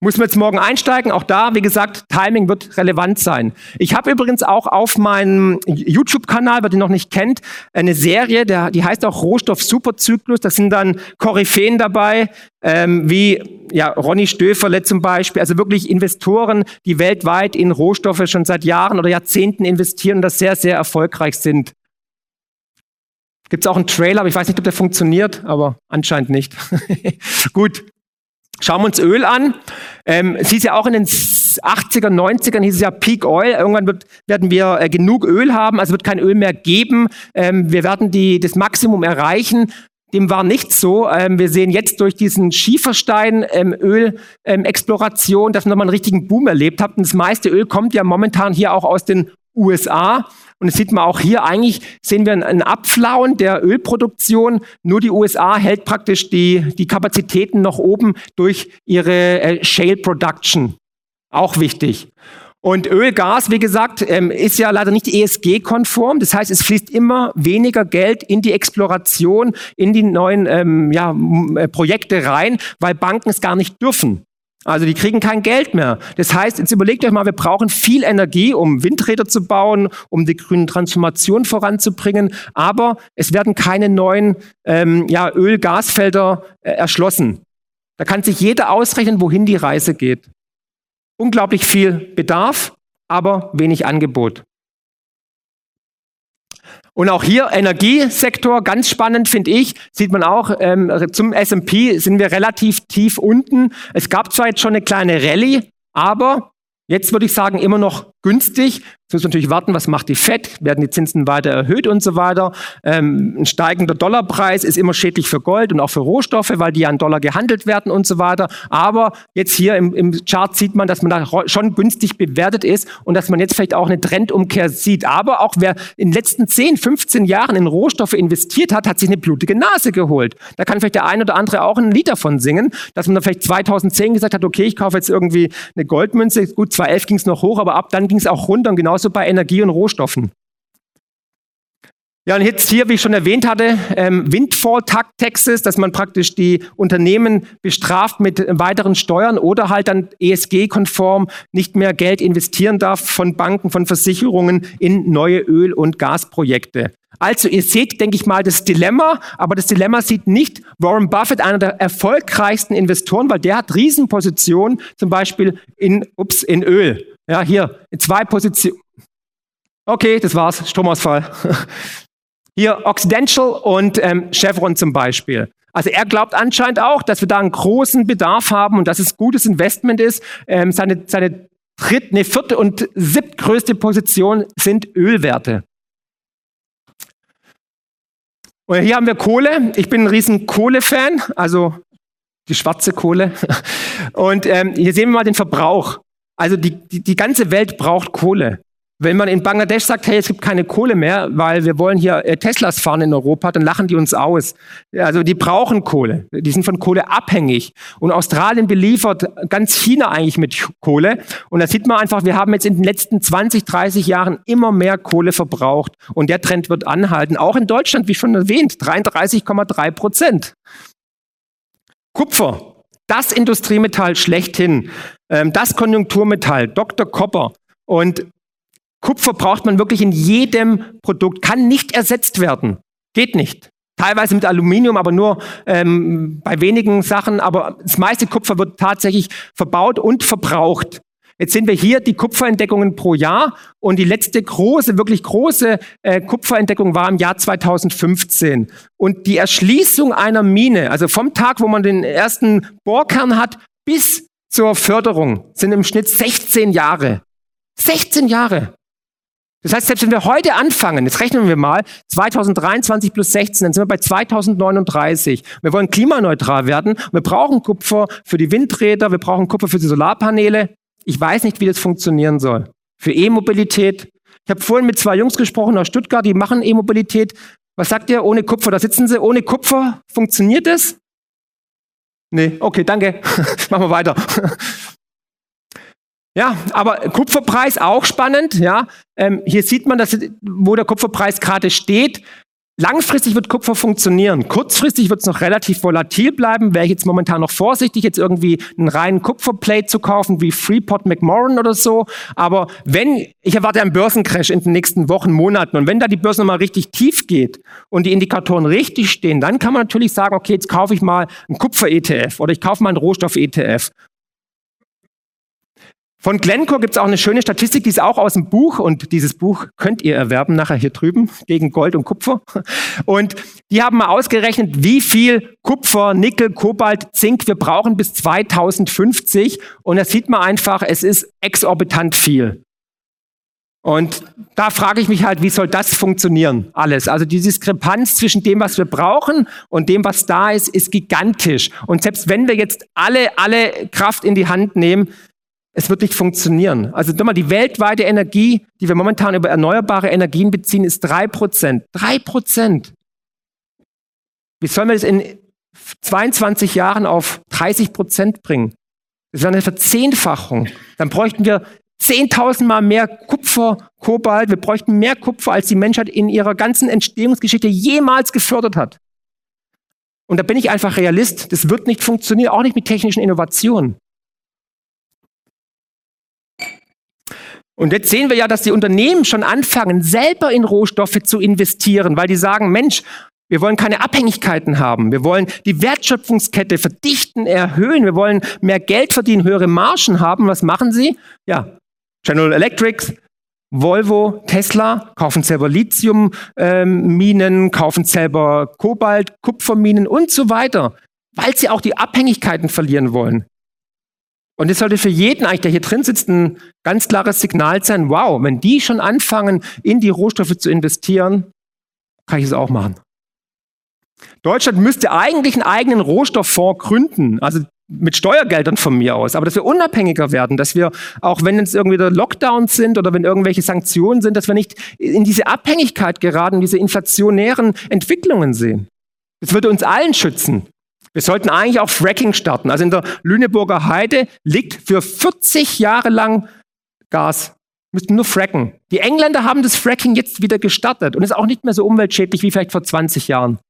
Muss man jetzt morgen einsteigen? Auch da, wie gesagt, Timing wird relevant sein. Ich habe übrigens auch auf meinem YouTube-Kanal, wer den noch nicht kennt, eine Serie, der, die heißt auch Rohstoff Superzyklus. Da sind dann Koryphäen dabei, ähm, wie ja, Ronny Stöferle zum Beispiel. Also wirklich Investoren, die weltweit in Rohstoffe schon seit Jahren oder Jahrzehnten investieren und das sehr, sehr erfolgreich sind. Gibt es auch einen Trailer, aber ich weiß nicht, ob der funktioniert, aber anscheinend nicht. Gut. Schauen wir uns Öl an. Ähm, es hieß ja auch in den 80er, 90ern hieß es ja Peak Oil. Irgendwann wird, werden wir äh, genug Öl haben, also wird kein Öl mehr geben. Ähm, wir werden die, das Maximum erreichen. Dem war nicht so. Ähm, wir sehen jetzt durch diesen Schieferstein-Öl-Exploration, ähm, dass wir nochmal einen richtigen Boom erlebt haben. Das meiste Öl kommt ja momentan hier auch aus den USA. Und das sieht man auch hier, eigentlich sehen wir einen Abflauen der Ölproduktion. Nur die USA hält praktisch die, die Kapazitäten noch oben durch ihre äh, Shale Production. Auch wichtig. Und Öl, Gas, wie gesagt, ähm, ist ja leider nicht ESG-konform. Das heißt, es fließt immer weniger Geld in die Exploration, in die neuen ähm, ja, äh, Projekte rein, weil Banken es gar nicht dürfen. Also die kriegen kein Geld mehr. Das heißt, jetzt überlegt euch mal, wir brauchen viel Energie, um Windräder zu bauen, um die grüne Transformation voranzubringen, aber es werden keine neuen ähm, ja, Öl-Gasfelder äh, erschlossen. Da kann sich jeder ausrechnen, wohin die Reise geht. Unglaublich viel Bedarf, aber wenig Angebot. Und auch hier Energiesektor, ganz spannend finde ich, sieht man auch, ähm, zum S&P sind wir relativ tief unten. Es gab zwar jetzt schon eine kleine Rallye, aber jetzt würde ich sagen, immer noch günstig. Jetzt muss man natürlich warten, was macht die FED? Werden die Zinsen weiter erhöht und so weiter? Ähm, ein steigender Dollarpreis ist immer schädlich für Gold und auch für Rohstoffe, weil die ja in Dollar gehandelt werden und so weiter. Aber jetzt hier im, im Chart sieht man, dass man da schon günstig bewertet ist und dass man jetzt vielleicht auch eine Trendumkehr sieht. Aber auch wer in den letzten 10, 15 Jahren in Rohstoffe investiert hat, hat sich eine blutige Nase geholt. Da kann vielleicht der ein oder andere auch ein Lied davon singen, dass man da vielleicht 2010 gesagt hat, okay, ich kaufe jetzt irgendwie eine Goldmünze. Gut, 2011 ging es noch hoch, aber ab dann ging es auch runter und genauso bei Energie und Rohstoffen. Ja, und jetzt hier, wie ich schon erwähnt hatte, ähm, Windfall-Taxes, dass man praktisch die Unternehmen bestraft mit weiteren Steuern oder halt dann ESG-konform nicht mehr Geld investieren darf von Banken, von Versicherungen in neue Öl- und Gasprojekte. Also ihr seht, denke ich mal, das Dilemma, aber das Dilemma sieht nicht Warren Buffett, einer der erfolgreichsten Investoren, weil der hat Riesenpositionen, zum Beispiel in, ups, in Öl. Ja, hier, zwei Positionen. Okay, das war's, Stromausfall. Hier Occidental und ähm, Chevron zum Beispiel. Also er glaubt anscheinend auch, dass wir da einen großen Bedarf haben und dass es gutes Investment ist. Ähm, seine, seine dritte, nee, vierte und siebtgrößte Position sind Ölwerte. Und hier haben wir Kohle. Ich bin ein riesen Kohle-Fan, also die schwarze Kohle. Und ähm, hier sehen wir mal den Verbrauch. Also die, die, die ganze Welt braucht Kohle. Wenn man in Bangladesch sagt, hey, es gibt keine Kohle mehr, weil wir wollen hier äh, Teslas fahren in Europa, dann lachen die uns aus. Also die brauchen Kohle. Die sind von Kohle abhängig. Und Australien beliefert ganz China eigentlich mit Kohle. Und da sieht man einfach, wir haben jetzt in den letzten 20, 30 Jahren immer mehr Kohle verbraucht. Und der Trend wird anhalten. Auch in Deutschland, wie schon erwähnt, 33,3 Prozent. Kupfer, das Industriemetall schlechthin, ähm, das Konjunkturmetall, Dr. Kopper. Und Kupfer braucht man wirklich in jedem Produkt, kann nicht ersetzt werden. Geht nicht. Teilweise mit Aluminium, aber nur ähm, bei wenigen Sachen. Aber das meiste Kupfer wird tatsächlich verbaut und verbraucht. Jetzt sehen wir hier die Kupferentdeckungen pro Jahr und die letzte große, wirklich große äh, Kupferentdeckung war im Jahr 2015. Und die Erschließung einer Mine, also vom Tag, wo man den ersten Bohrkern hat, bis zur Förderung sind im Schnitt 16 Jahre. 16 Jahre. Das heißt, selbst wenn wir heute anfangen, jetzt rechnen wir mal, 2023 plus 16, dann sind wir bei 2039. Wir wollen klimaneutral werden. Wir brauchen Kupfer für die Windräder, wir brauchen Kupfer für die Solarpaneele. Ich weiß nicht, wie das funktionieren soll. Für E-Mobilität. Ich habe vorhin mit zwei Jungs gesprochen aus Stuttgart, die machen E-Mobilität. Was sagt ihr ohne Kupfer? Da sitzen sie. Ohne Kupfer funktioniert es? Nee, okay, danke. Machen wir weiter. Ja, aber Kupferpreis auch spannend. Ja, ähm, hier sieht man, dass, wo der Kupferpreis gerade steht. Langfristig wird Kupfer funktionieren. Kurzfristig wird es noch relativ volatil bleiben. Wäre ich jetzt momentan noch vorsichtig, jetzt irgendwie einen reinen Kupferplate zu kaufen, wie Freeport McMoran oder so. Aber wenn, ich erwarte einen Börsencrash in den nächsten Wochen, Monaten. Und wenn da die Börse nochmal richtig tief geht und die Indikatoren richtig stehen, dann kann man natürlich sagen, okay, jetzt kaufe ich mal einen Kupfer-ETF oder ich kaufe mal einen Rohstoff-ETF. Von Glencore gibt es auch eine schöne Statistik, die ist auch aus dem Buch und dieses Buch könnt ihr erwerben nachher hier drüben gegen Gold und Kupfer. Und die haben mal ausgerechnet, wie viel Kupfer, Nickel, Kobalt, Zink wir brauchen bis 2050 und da sieht man einfach, es ist exorbitant viel. Und da frage ich mich halt, wie soll das funktionieren? Alles. Also die Diskrepanz zwischen dem, was wir brauchen und dem, was da ist, ist gigantisch. Und selbst wenn wir jetzt alle, alle Kraft in die Hand nehmen, es wird nicht funktionieren. Also mal, die weltweite Energie, die wir momentan über erneuerbare Energien beziehen, ist drei Prozent. Drei Prozent. Wie sollen wir das in 22 Jahren auf 30 Prozent bringen? Das wäre eine Verzehnfachung. Dann bräuchten wir 10.000 Mal mehr Kupfer, Kobalt. Wir bräuchten mehr Kupfer, als die Menschheit in ihrer ganzen Entstehungsgeschichte jemals gefördert hat. Und da bin ich einfach Realist. Das wird nicht funktionieren, auch nicht mit technischen Innovationen. Und jetzt sehen wir ja, dass die Unternehmen schon anfangen, selber in Rohstoffe zu investieren, weil die sagen, Mensch, wir wollen keine Abhängigkeiten haben. Wir wollen die Wertschöpfungskette verdichten, erhöhen. Wir wollen mehr Geld verdienen, höhere Margen haben. Was machen sie? Ja, General Electric, Volvo, Tesla kaufen selber Lithiumminen, ähm, kaufen selber Kobalt, Kupferminen und so weiter, weil sie auch die Abhängigkeiten verlieren wollen. Und es sollte für jeden eigentlich, der hier drin sitzt, ein ganz klares Signal sein, wow, wenn die schon anfangen, in die Rohstoffe zu investieren, kann ich es auch machen. Deutschland müsste eigentlich einen eigenen Rohstofffonds gründen, also mit Steuergeldern von mir aus, aber dass wir unabhängiger werden, dass wir, auch wenn es irgendwie Lockdowns sind oder wenn irgendwelche Sanktionen sind, dass wir nicht in diese Abhängigkeit geraten, diese inflationären Entwicklungen sehen. Das würde uns allen schützen. Wir sollten eigentlich auch Fracking starten. Also in der Lüneburger Heide liegt für 40 Jahre lang Gas. Müssten nur fracken. Die Engländer haben das Fracking jetzt wieder gestartet und ist auch nicht mehr so umweltschädlich wie vielleicht vor 20 Jahren.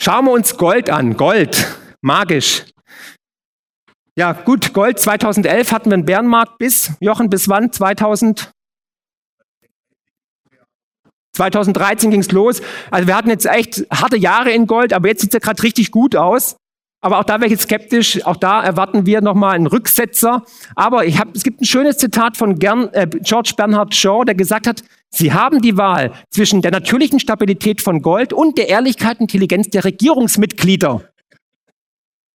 Schauen wir uns Gold an. Gold, magisch. Ja, gut, Gold 2011 hatten wir einen Bärenmarkt bis, Jochen, bis wann? 2000? 2013 ging es los. Also wir hatten jetzt echt harte Jahre in Gold, aber jetzt sieht es ja gerade richtig gut aus. Aber auch da wäre ich jetzt skeptisch. Auch da erwarten wir nochmal einen Rücksetzer. Aber ich hab, es gibt ein schönes Zitat von Gern, äh, George Bernhard Shaw, der gesagt hat, Sie haben die Wahl zwischen der natürlichen Stabilität von Gold und der Ehrlichkeit und Intelligenz der Regierungsmitglieder.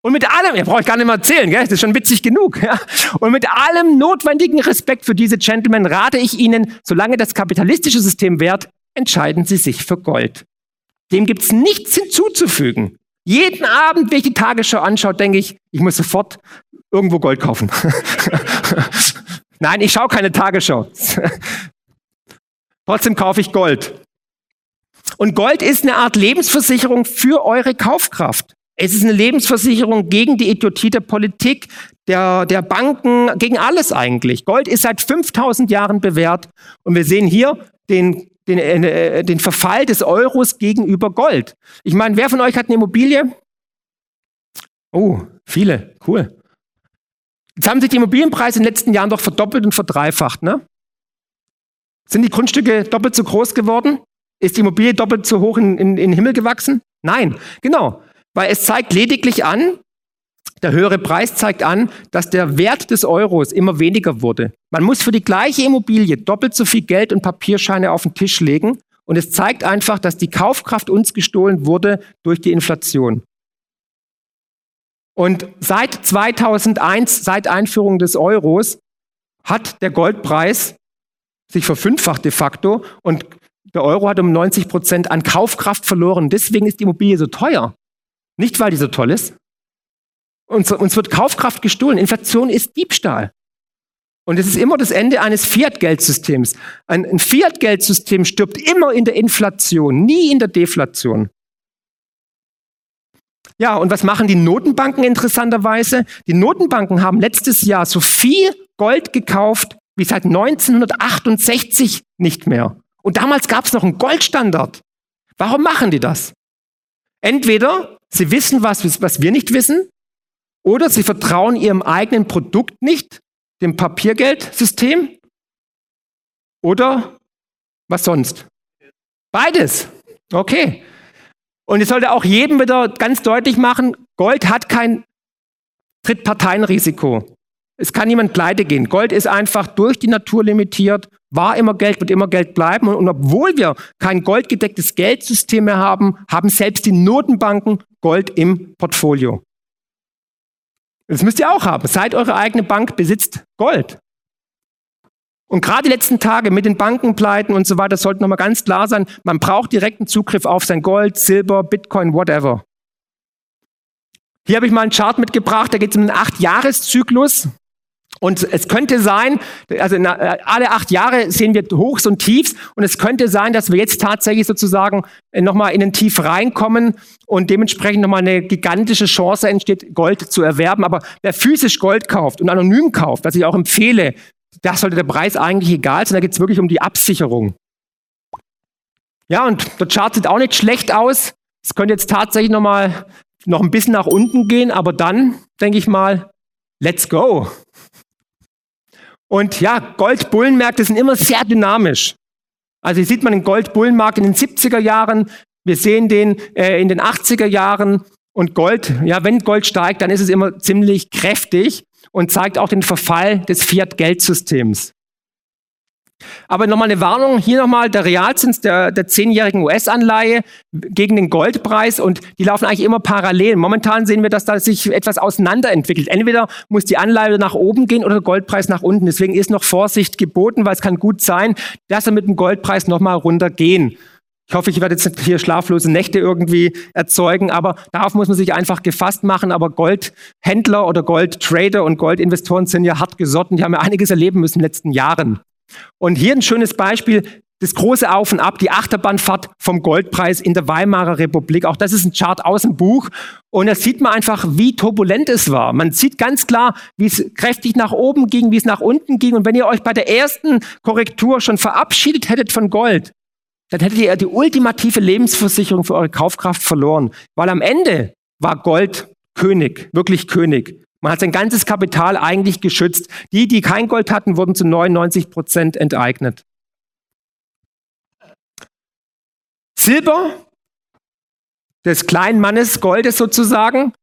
Und mit allem, ja, brauche ich gar nicht mehr erzählen, gell? das ist schon witzig genug. Ja? Und mit allem notwendigen Respekt für diese Gentlemen rate ich Ihnen, solange das kapitalistische System währt, entscheiden Sie sich für Gold. Dem gibt es nichts hinzuzufügen. Jeden Abend, wenn ich die Tagesschau anschaue, denke ich, ich muss sofort irgendwo Gold kaufen. Nein, ich schaue keine Tagesschau. Trotzdem kaufe ich Gold. Und Gold ist eine Art Lebensversicherung für eure Kaufkraft. Es ist eine Lebensversicherung gegen die Idiotie der Politik, der, der Banken, gegen alles eigentlich. Gold ist seit 5000 Jahren bewährt. Und wir sehen hier den, den, äh, den Verfall des Euros gegenüber Gold. Ich meine, wer von euch hat eine Immobilie? Oh, viele. Cool. Jetzt haben sich die Immobilienpreise in den letzten Jahren doch verdoppelt und verdreifacht, ne? Sind die Grundstücke doppelt so groß geworden? Ist die Immobilie doppelt so hoch in, in, in den Himmel gewachsen? Nein, genau. Weil es zeigt lediglich an, der höhere Preis zeigt an, dass der Wert des Euros immer weniger wurde. Man muss für die gleiche Immobilie doppelt so viel Geld und Papierscheine auf den Tisch legen. Und es zeigt einfach, dass die Kaufkraft uns gestohlen wurde durch die Inflation. Und seit 2001, seit Einführung des Euros, hat der Goldpreis sich verfünffacht de facto und der Euro hat um 90 Prozent an Kaufkraft verloren. Deswegen ist die Immobilie so teuer. Nicht, weil die so toll ist. Uns, uns wird Kaufkraft gestohlen. Inflation ist Diebstahl. Und es ist immer das Ende eines Fiat-Geldsystems. Ein, ein Fiat-Geldsystem stirbt immer in der Inflation, nie in der Deflation. Ja, und was machen die Notenbanken interessanterweise? Die Notenbanken haben letztes Jahr so viel Gold gekauft wie seit 1968 nicht mehr. Und damals gab es noch einen Goldstandard. Warum machen die das? Entweder sie wissen was, was wir nicht wissen, oder sie vertrauen ihrem eigenen Produkt nicht, dem Papiergeldsystem, oder was sonst? Beides. Okay. Und ich sollte auch jedem wieder ganz deutlich machen, Gold hat kein Drittparteienrisiko. Es kann niemand pleite gehen. Gold ist einfach durch die Natur limitiert, war immer Geld, wird immer Geld bleiben. Und, und obwohl wir kein goldgedecktes Geldsystem mehr haben, haben selbst die Notenbanken Gold im Portfolio. Das müsst ihr auch haben. Seid eure eigene Bank, besitzt Gold. Und gerade die letzten Tage mit den Bankenpleiten und so weiter sollten nochmal ganz klar sein, man braucht direkten Zugriff auf sein Gold, Silber, Bitcoin, whatever. Hier habe ich mal einen Chart mitgebracht, da geht es um einen Acht-Jahres-Zyklus. Und es könnte sein, also äh, alle acht Jahre sehen wir Hochs und Tiefs und es könnte sein, dass wir jetzt tatsächlich sozusagen äh, nochmal in den Tief reinkommen und dementsprechend nochmal eine gigantische Chance entsteht, Gold zu erwerben. Aber wer physisch Gold kauft und anonym kauft, was ich auch empfehle, da sollte der Preis eigentlich egal sein, da geht es wirklich um die Absicherung. Ja, und der Chart sieht auch nicht schlecht aus. Es könnte jetzt tatsächlich nochmal noch ein bisschen nach unten gehen, aber dann denke ich mal, let's go. Und ja, Goldbullenmärkte sind immer sehr dynamisch. Also hier sieht man den Goldbullenmarkt in den 70er Jahren, wir sehen den äh, in den 80er Jahren und Gold, ja, wenn Gold steigt, dann ist es immer ziemlich kräftig und zeigt auch den Verfall des Fiat-Geldsystems. Aber nochmal eine Warnung, hier nochmal der Realzins der, der zehnjährigen US-Anleihe gegen den Goldpreis und die laufen eigentlich immer parallel. Momentan sehen wir, dass da sich etwas auseinanderentwickelt. Entweder muss die Anleihe nach oben gehen oder der Goldpreis nach unten. Deswegen ist noch Vorsicht geboten, weil es kann gut sein, dass er mit dem Goldpreis nochmal runtergehen. Ich hoffe, ich werde jetzt nicht hier schlaflose Nächte irgendwie erzeugen, aber darauf muss man sich einfach gefasst machen. Aber Goldhändler oder Goldtrader und Goldinvestoren sind ja hart gesotten. Die haben ja einiges erleben müssen in den letzten Jahren. Und hier ein schönes Beispiel, das große Auf und Ab, die Achterbahnfahrt vom Goldpreis in der Weimarer Republik. Auch das ist ein Chart aus dem Buch. Und da sieht man einfach, wie turbulent es war. Man sieht ganz klar, wie es kräftig nach oben ging, wie es nach unten ging. Und wenn ihr euch bei der ersten Korrektur schon verabschiedet hättet von Gold, dann hättet ihr die ultimative Lebensversicherung für eure Kaufkraft verloren. Weil am Ende war Gold König, wirklich König. Man hat sein ganzes Kapital eigentlich geschützt. Die, die kein Gold hatten, wurden zu 99 Prozent enteignet. Silber, des kleinen Mannes Goldes sozusagen,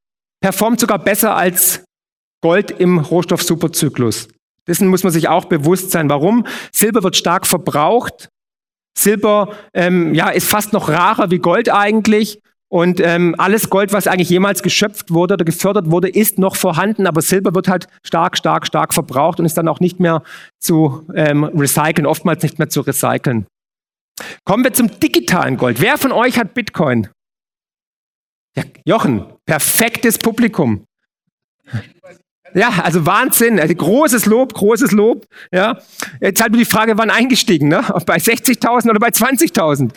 performt sogar besser als Gold im Rohstoff-Superzyklus. Dessen muss man sich auch bewusst sein. Warum? Silber wird stark verbraucht. Silber ähm, ja, ist fast noch rarer wie Gold eigentlich. Und ähm, alles Gold, was eigentlich jemals geschöpft wurde oder gefördert wurde, ist noch vorhanden, aber Silber wird halt stark, stark, stark verbraucht und ist dann auch nicht mehr zu ähm, recyceln, oftmals nicht mehr zu recyceln. Kommen wir zum digitalen Gold. Wer von euch hat Bitcoin? Ja, Jochen, perfektes Publikum. Ja, also Wahnsinn, also großes Lob, großes Lob. Ja, jetzt halt nur die Frage, wann eingestiegen, ne? Bei 60.000 oder bei 20.000?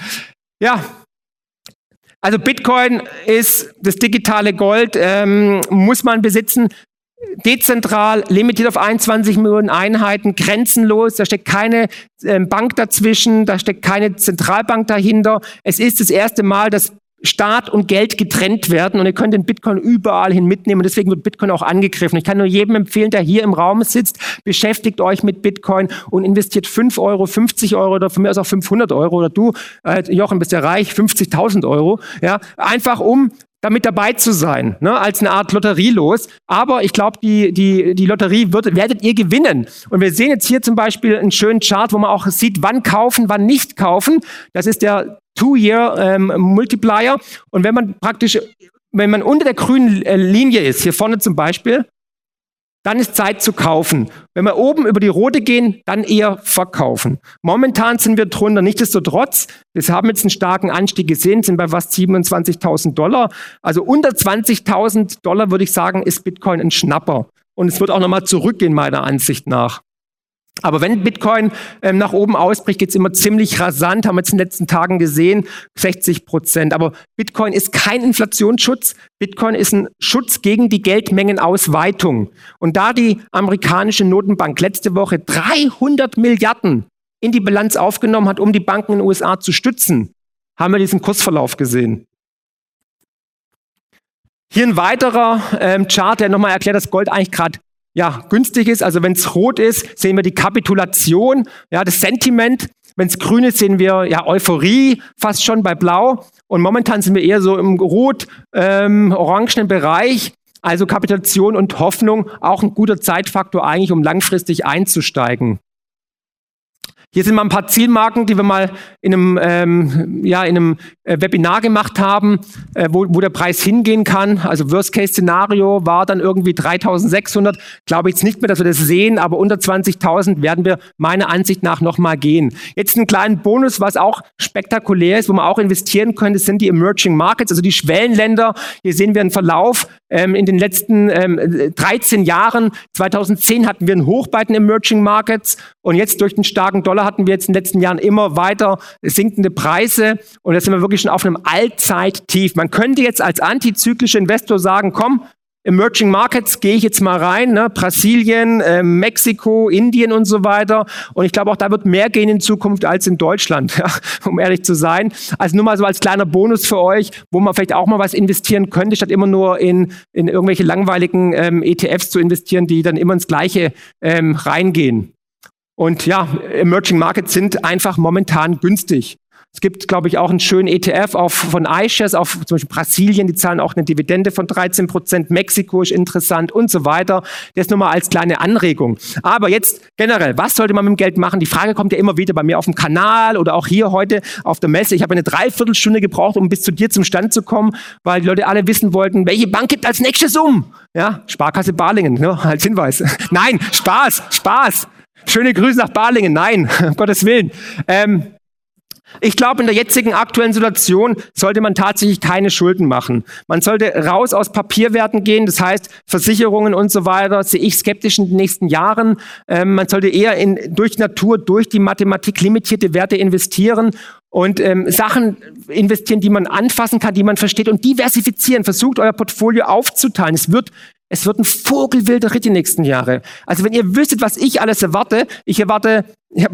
Ja, also Bitcoin ist das digitale Gold, ähm, muss man besitzen. Dezentral, limitiert auf 21 Millionen Einheiten, grenzenlos, da steckt keine ähm, Bank dazwischen, da steckt keine Zentralbank dahinter. Es ist das erste Mal, dass Staat und Geld getrennt werden und ihr könnt den Bitcoin überall hin mitnehmen. Deswegen wird Bitcoin auch angegriffen. Ich kann nur jedem empfehlen, der hier im Raum sitzt, beschäftigt euch mit Bitcoin und investiert 5 Euro, 50 Euro oder von mir aus auch 500 Euro oder du, äh, Jochen, bist ja reich, 50.000 Euro. Ja, einfach um damit dabei zu sein, ne, als eine Art Lotterielos. Aber ich glaube, die, die, die Lotterie wird, werdet ihr gewinnen. Und wir sehen jetzt hier zum Beispiel einen schönen Chart, wo man auch sieht, wann kaufen, wann nicht kaufen. Das ist der Two-Year-Multiplier. Ähm, und wenn man praktisch, wenn man unter der grünen äh, Linie ist, hier vorne zum Beispiel, dann ist Zeit zu kaufen. Wenn wir oben über die rote gehen, dann eher verkaufen. Momentan sind wir drunter. Nichtsdestotrotz, wir haben jetzt einen starken Anstieg gesehen, sind bei fast 27.000 Dollar. Also unter 20.000 Dollar würde ich sagen, ist Bitcoin ein Schnapper. Und es wird auch nochmal zurückgehen, meiner Ansicht nach. Aber wenn Bitcoin ähm, nach oben ausbricht, geht es immer ziemlich rasant, haben wir jetzt in den letzten Tagen gesehen, 60 Prozent. Aber Bitcoin ist kein Inflationsschutz. Bitcoin ist ein Schutz gegen die Geldmengenausweitung. Und da die amerikanische Notenbank letzte Woche 300 Milliarden in die Bilanz aufgenommen hat, um die Banken in den USA zu stützen, haben wir diesen Kursverlauf gesehen. Hier ein weiterer ähm, Chart, der nochmal erklärt, dass Gold eigentlich gerade ja, günstig ist. Also wenn es rot ist, sehen wir die Kapitulation, ja, das Sentiment. Wenn es grün ist, sehen wir ja Euphorie, fast schon bei Blau. Und momentan sind wir eher so im rot-orangenen ähm, Bereich. Also Kapitulation und Hoffnung auch ein guter Zeitfaktor eigentlich, um langfristig einzusteigen. Hier sind mal ein paar Zielmarken, die wir mal in einem, ähm, ja, in einem äh, Webinar gemacht haben, äh, wo, wo der Preis hingehen kann. Also Worst-Case-Szenario war dann irgendwie 3600. Glaube ich jetzt nicht mehr, dass wir das sehen, aber unter 20.000 werden wir meiner Ansicht nach nochmal gehen. Jetzt einen kleinen Bonus, was auch spektakulär ist, wo man auch investieren könnte, sind die Emerging Markets, also die Schwellenländer. Hier sehen wir einen Verlauf ähm, in den letzten ähm, 13 Jahren. 2010 hatten wir einen Hoch bei den Emerging Markets und jetzt durch den starken Dollar hatten wir jetzt in den letzten Jahren immer weiter sinkende Preise und jetzt sind wir wirklich schon auf einem Allzeittief. Man könnte jetzt als antizyklischer Investor sagen, komm, Emerging Markets gehe ich jetzt mal rein, ne? Brasilien, äh, Mexiko, Indien und so weiter. Und ich glaube auch, da wird mehr gehen in Zukunft als in Deutschland, ja? um ehrlich zu sein. Also nur mal so als kleiner Bonus für euch, wo man vielleicht auch mal was investieren könnte, statt immer nur in, in irgendwelche langweiligen ähm, ETFs zu investieren, die dann immer ins Gleiche ähm, reingehen. Und ja, Emerging Markets sind einfach momentan günstig. Es gibt, glaube ich, auch einen schönen ETF auf, von iShares auf zum Beispiel Brasilien, die zahlen auch eine Dividende von 13 Prozent, Mexiko ist interessant und so weiter. Das nur mal als kleine Anregung. Aber jetzt generell, was sollte man mit dem Geld machen? Die Frage kommt ja immer wieder bei mir auf dem Kanal oder auch hier heute auf der Messe. Ich habe eine Dreiviertelstunde gebraucht, um bis zu dir zum Stand zu kommen, weil die Leute alle wissen wollten, welche Bank gibt als nächstes um? Ja, Sparkasse Balingen, ne, als Hinweis. Nein, Spaß, Spaß. Schöne Grüße nach Balingen. Nein, um Gottes Willen. Ähm, ich glaube, in der jetzigen aktuellen Situation sollte man tatsächlich keine Schulden machen. Man sollte raus aus Papierwerten gehen, das heißt Versicherungen und so weiter, sehe ich skeptisch in den nächsten Jahren. Ähm, man sollte eher in, durch Natur, durch die Mathematik limitierte Werte investieren und ähm, Sachen investieren, die man anfassen kann, die man versteht und diversifizieren. Versucht euer Portfolio aufzuteilen. Es wird es wird ein vogelwilder Ritt die nächsten Jahre. Also wenn ihr wüsstet, was ich alles erwarte, ich erwarte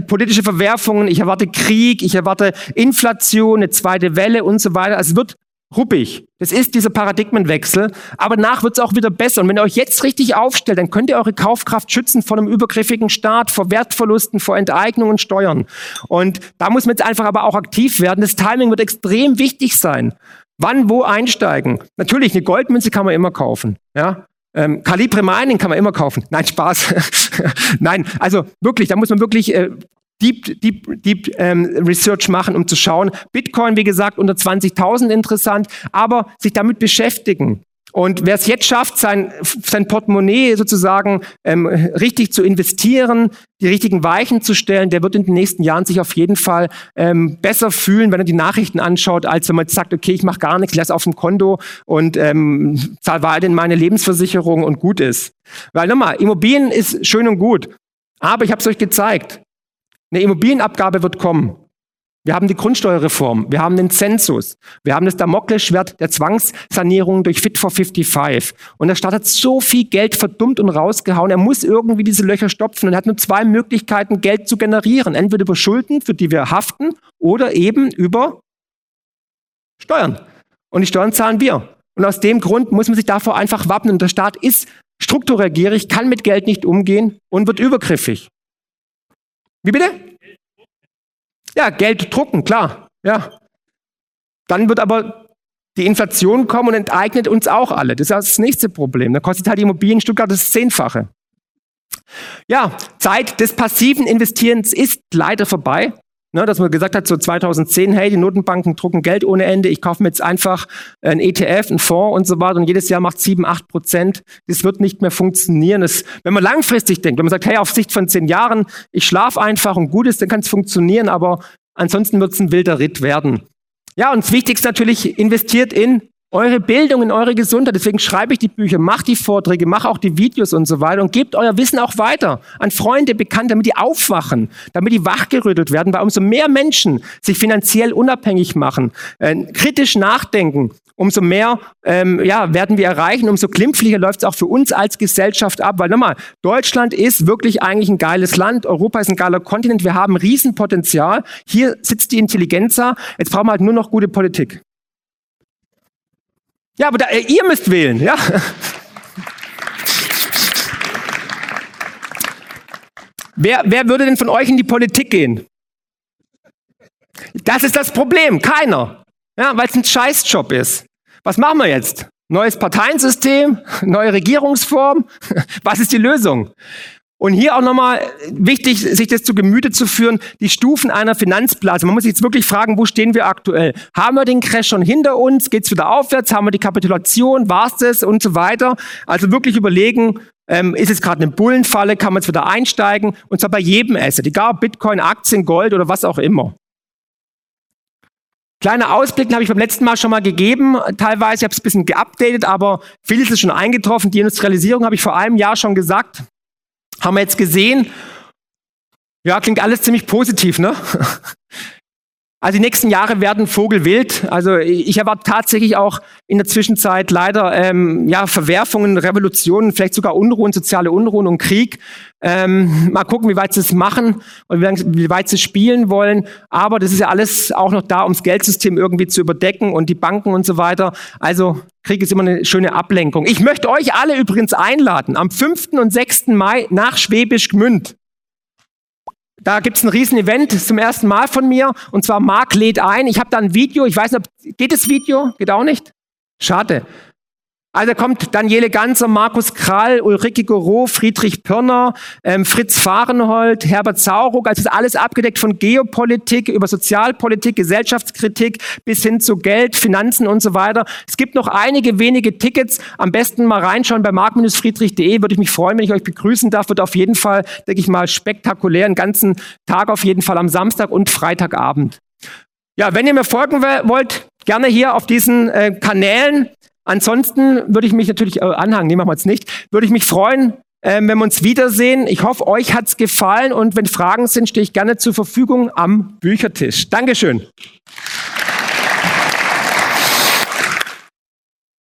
politische Verwerfungen, ich erwarte Krieg, ich erwarte Inflation, eine zweite Welle und so weiter. Also es wird ruppig. Das ist dieser Paradigmenwechsel. Aber nach wird es auch wieder besser. Und wenn ihr euch jetzt richtig aufstellt, dann könnt ihr eure Kaufkraft schützen vor einem übergriffigen Staat, vor Wertverlusten, vor Enteignungen, Steuern. Und da muss man jetzt einfach aber auch aktiv werden. Das Timing wird extrem wichtig sein. Wann, wo einsteigen? Natürlich, eine Goldmünze kann man immer kaufen. Ja? Ähm, Calibre Mining kann man immer kaufen. Nein, Spaß. Nein, also wirklich, da muss man wirklich äh, Deep, Deep, Deep ähm, Research machen, um zu schauen. Bitcoin, wie gesagt, unter 20.000 interessant, aber sich damit beschäftigen. Und wer es jetzt schafft, sein, sein Portemonnaie sozusagen ähm, richtig zu investieren, die richtigen Weichen zu stellen, der wird in den nächsten Jahren sich auf jeden Fall ähm, besser fühlen, wenn er die Nachrichten anschaut, als wenn man jetzt sagt, okay, ich mache gar nichts, lasse auf dem Konto und ähm, zahle weiterhin meine Lebensversicherung und gut ist. Weil nochmal, Immobilien ist schön und gut, aber ich habe es euch gezeigt. Eine Immobilienabgabe wird kommen. Wir haben die Grundsteuerreform, wir haben den Zensus, wir haben das Damoklesschwert der Zwangssanierung durch Fit for 55. Und der Staat hat so viel Geld verdummt und rausgehauen, er muss irgendwie diese Löcher stopfen und er hat nur zwei Möglichkeiten, Geld zu generieren. Entweder über Schulden, für die wir haften, oder eben über Steuern. Und die Steuern zahlen wir. Und aus dem Grund muss man sich davor einfach wappnen. Und der Staat ist strukturell gierig, kann mit Geld nicht umgehen und wird übergriffig. Wie bitte? Ja, Geld drucken, klar. Ja. Dann wird aber die Inflation kommen und enteignet uns auch alle. Das ist das nächste Problem. Da kostet halt die Immobilien in Stuttgart das Zehnfache. Ja, Zeit des passiven Investierens ist leider vorbei. Ne, dass man gesagt hat, so 2010, hey, die Notenbanken drucken Geld ohne Ende, ich kaufe mir jetzt einfach ein ETF, einen Fonds und so weiter und jedes Jahr macht 7, 8 Prozent. Das wird nicht mehr funktionieren. Das, wenn man langfristig denkt, wenn man sagt, hey, auf Sicht von zehn Jahren, ich schlafe einfach und gut ist, dann kann es funktionieren, aber ansonsten wird es ein wilder Ritt werden. Ja, und das Wichtigste natürlich, investiert in eure Bildung, in eure Gesundheit. Deswegen schreibe ich die Bücher, mache die Vorträge, mache auch die Videos und so weiter und gebt euer Wissen auch weiter an Freunde, Bekannte, damit die aufwachen, damit die wachgerüttelt werden, weil umso mehr Menschen sich finanziell unabhängig machen, äh, kritisch nachdenken, umso mehr ähm, ja, werden wir erreichen, umso glimpflicher läuft es auch für uns als Gesellschaft ab. Weil nochmal, Deutschland ist wirklich eigentlich ein geiles Land, Europa ist ein geiler Kontinent, wir haben Riesenpotenzial. Hier sitzt die Intelligenz, jetzt brauchen wir halt nur noch gute Politik. Ja, aber da, äh, ihr müsst wählen, ja. wer, wer würde denn von euch in die Politik gehen? Das ist das Problem, keiner. Ja, weil es ein Scheißjob ist. Was machen wir jetzt? Neues Parteiensystem, neue Regierungsform. Was ist die Lösung? Und hier auch nochmal wichtig, sich das zu Gemüte zu führen, die Stufen einer Finanzblase. Man muss sich jetzt wirklich fragen, wo stehen wir aktuell? Haben wir den Crash schon hinter uns? Geht es wieder aufwärts? Haben wir die Kapitulation? War es das? Und so weiter. Also wirklich überlegen, ähm, ist es gerade eine Bullenfalle? Kann man jetzt wieder einsteigen? Und zwar bei jedem Asset, egal Bitcoin, Aktien, Gold oder was auch immer. Kleiner Ausblick habe ich beim letzten Mal schon mal gegeben. Teilweise, ich habe es ein bisschen geupdatet, aber vieles ist schon eingetroffen. Die Industrialisierung habe ich vor einem Jahr schon gesagt. Haben wir jetzt gesehen. Ja, klingt alles ziemlich positiv, ne? Also die nächsten Jahre werden vogelwild. Also ich erwarte tatsächlich auch in der Zwischenzeit leider ähm, ja, Verwerfungen, Revolutionen, vielleicht sogar Unruhen, soziale Unruhen und Krieg. Ähm, mal gucken, wie weit sie es machen und wie weit sie spielen wollen. Aber das ist ja alles auch noch da, um das Geldsystem irgendwie zu überdecken und die Banken und so weiter. Also Krieg ist immer eine schöne Ablenkung. Ich möchte euch alle übrigens einladen, am 5. und 6. Mai nach Schwäbisch Gmünd. Da gibt es ein Riesen-Event zum ersten Mal von mir und zwar Marc lädt ein. Ich habe da ein Video, ich weiß nicht, geht das Video? Geht auch nicht? Schade. Also kommt Daniele Ganzer, Markus Krall, Ulrike Goro, Friedrich Pirner, ähm, Fritz Fahrenhold, Herbert Sauruck. Also ist alles abgedeckt von Geopolitik über Sozialpolitik, Gesellschaftskritik bis hin zu Geld, Finanzen und so weiter. Es gibt noch einige wenige Tickets. Am besten mal reinschauen bei mark-friedrich.de. Würde ich mich freuen, wenn ich euch begrüßen darf. Wird auf jeden Fall, denke ich mal, spektakulär. Einen ganzen Tag auf jeden Fall am Samstag und Freitagabend. Ja, wenn ihr mir folgen wollt, gerne hier auf diesen äh, Kanälen. Ansonsten würde ich mich natürlich, äh, Anhang, nehmen wir jetzt nicht, würde ich mich freuen, äh, wenn wir uns wiedersehen. Ich hoffe, euch hat's gefallen und wenn Fragen sind, stehe ich gerne zur Verfügung am Büchertisch. Dankeschön.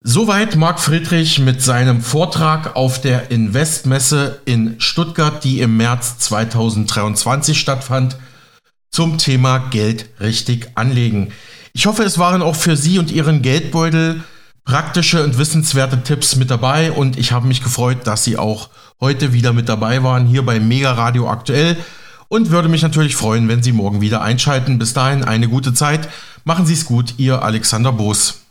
Soweit Marc Friedrich mit seinem Vortrag auf der Investmesse in Stuttgart, die im März 2023 stattfand, zum Thema Geld richtig anlegen. Ich hoffe, es waren auch für Sie und Ihren Geldbeutel praktische und wissenswerte Tipps mit dabei und ich habe mich gefreut, dass Sie auch heute wieder mit dabei waren hier bei Mega Radio aktuell und würde mich natürlich freuen, wenn Sie morgen wieder einschalten. Bis dahin eine gute Zeit. Machen Sie es gut, Ihr Alexander Boos.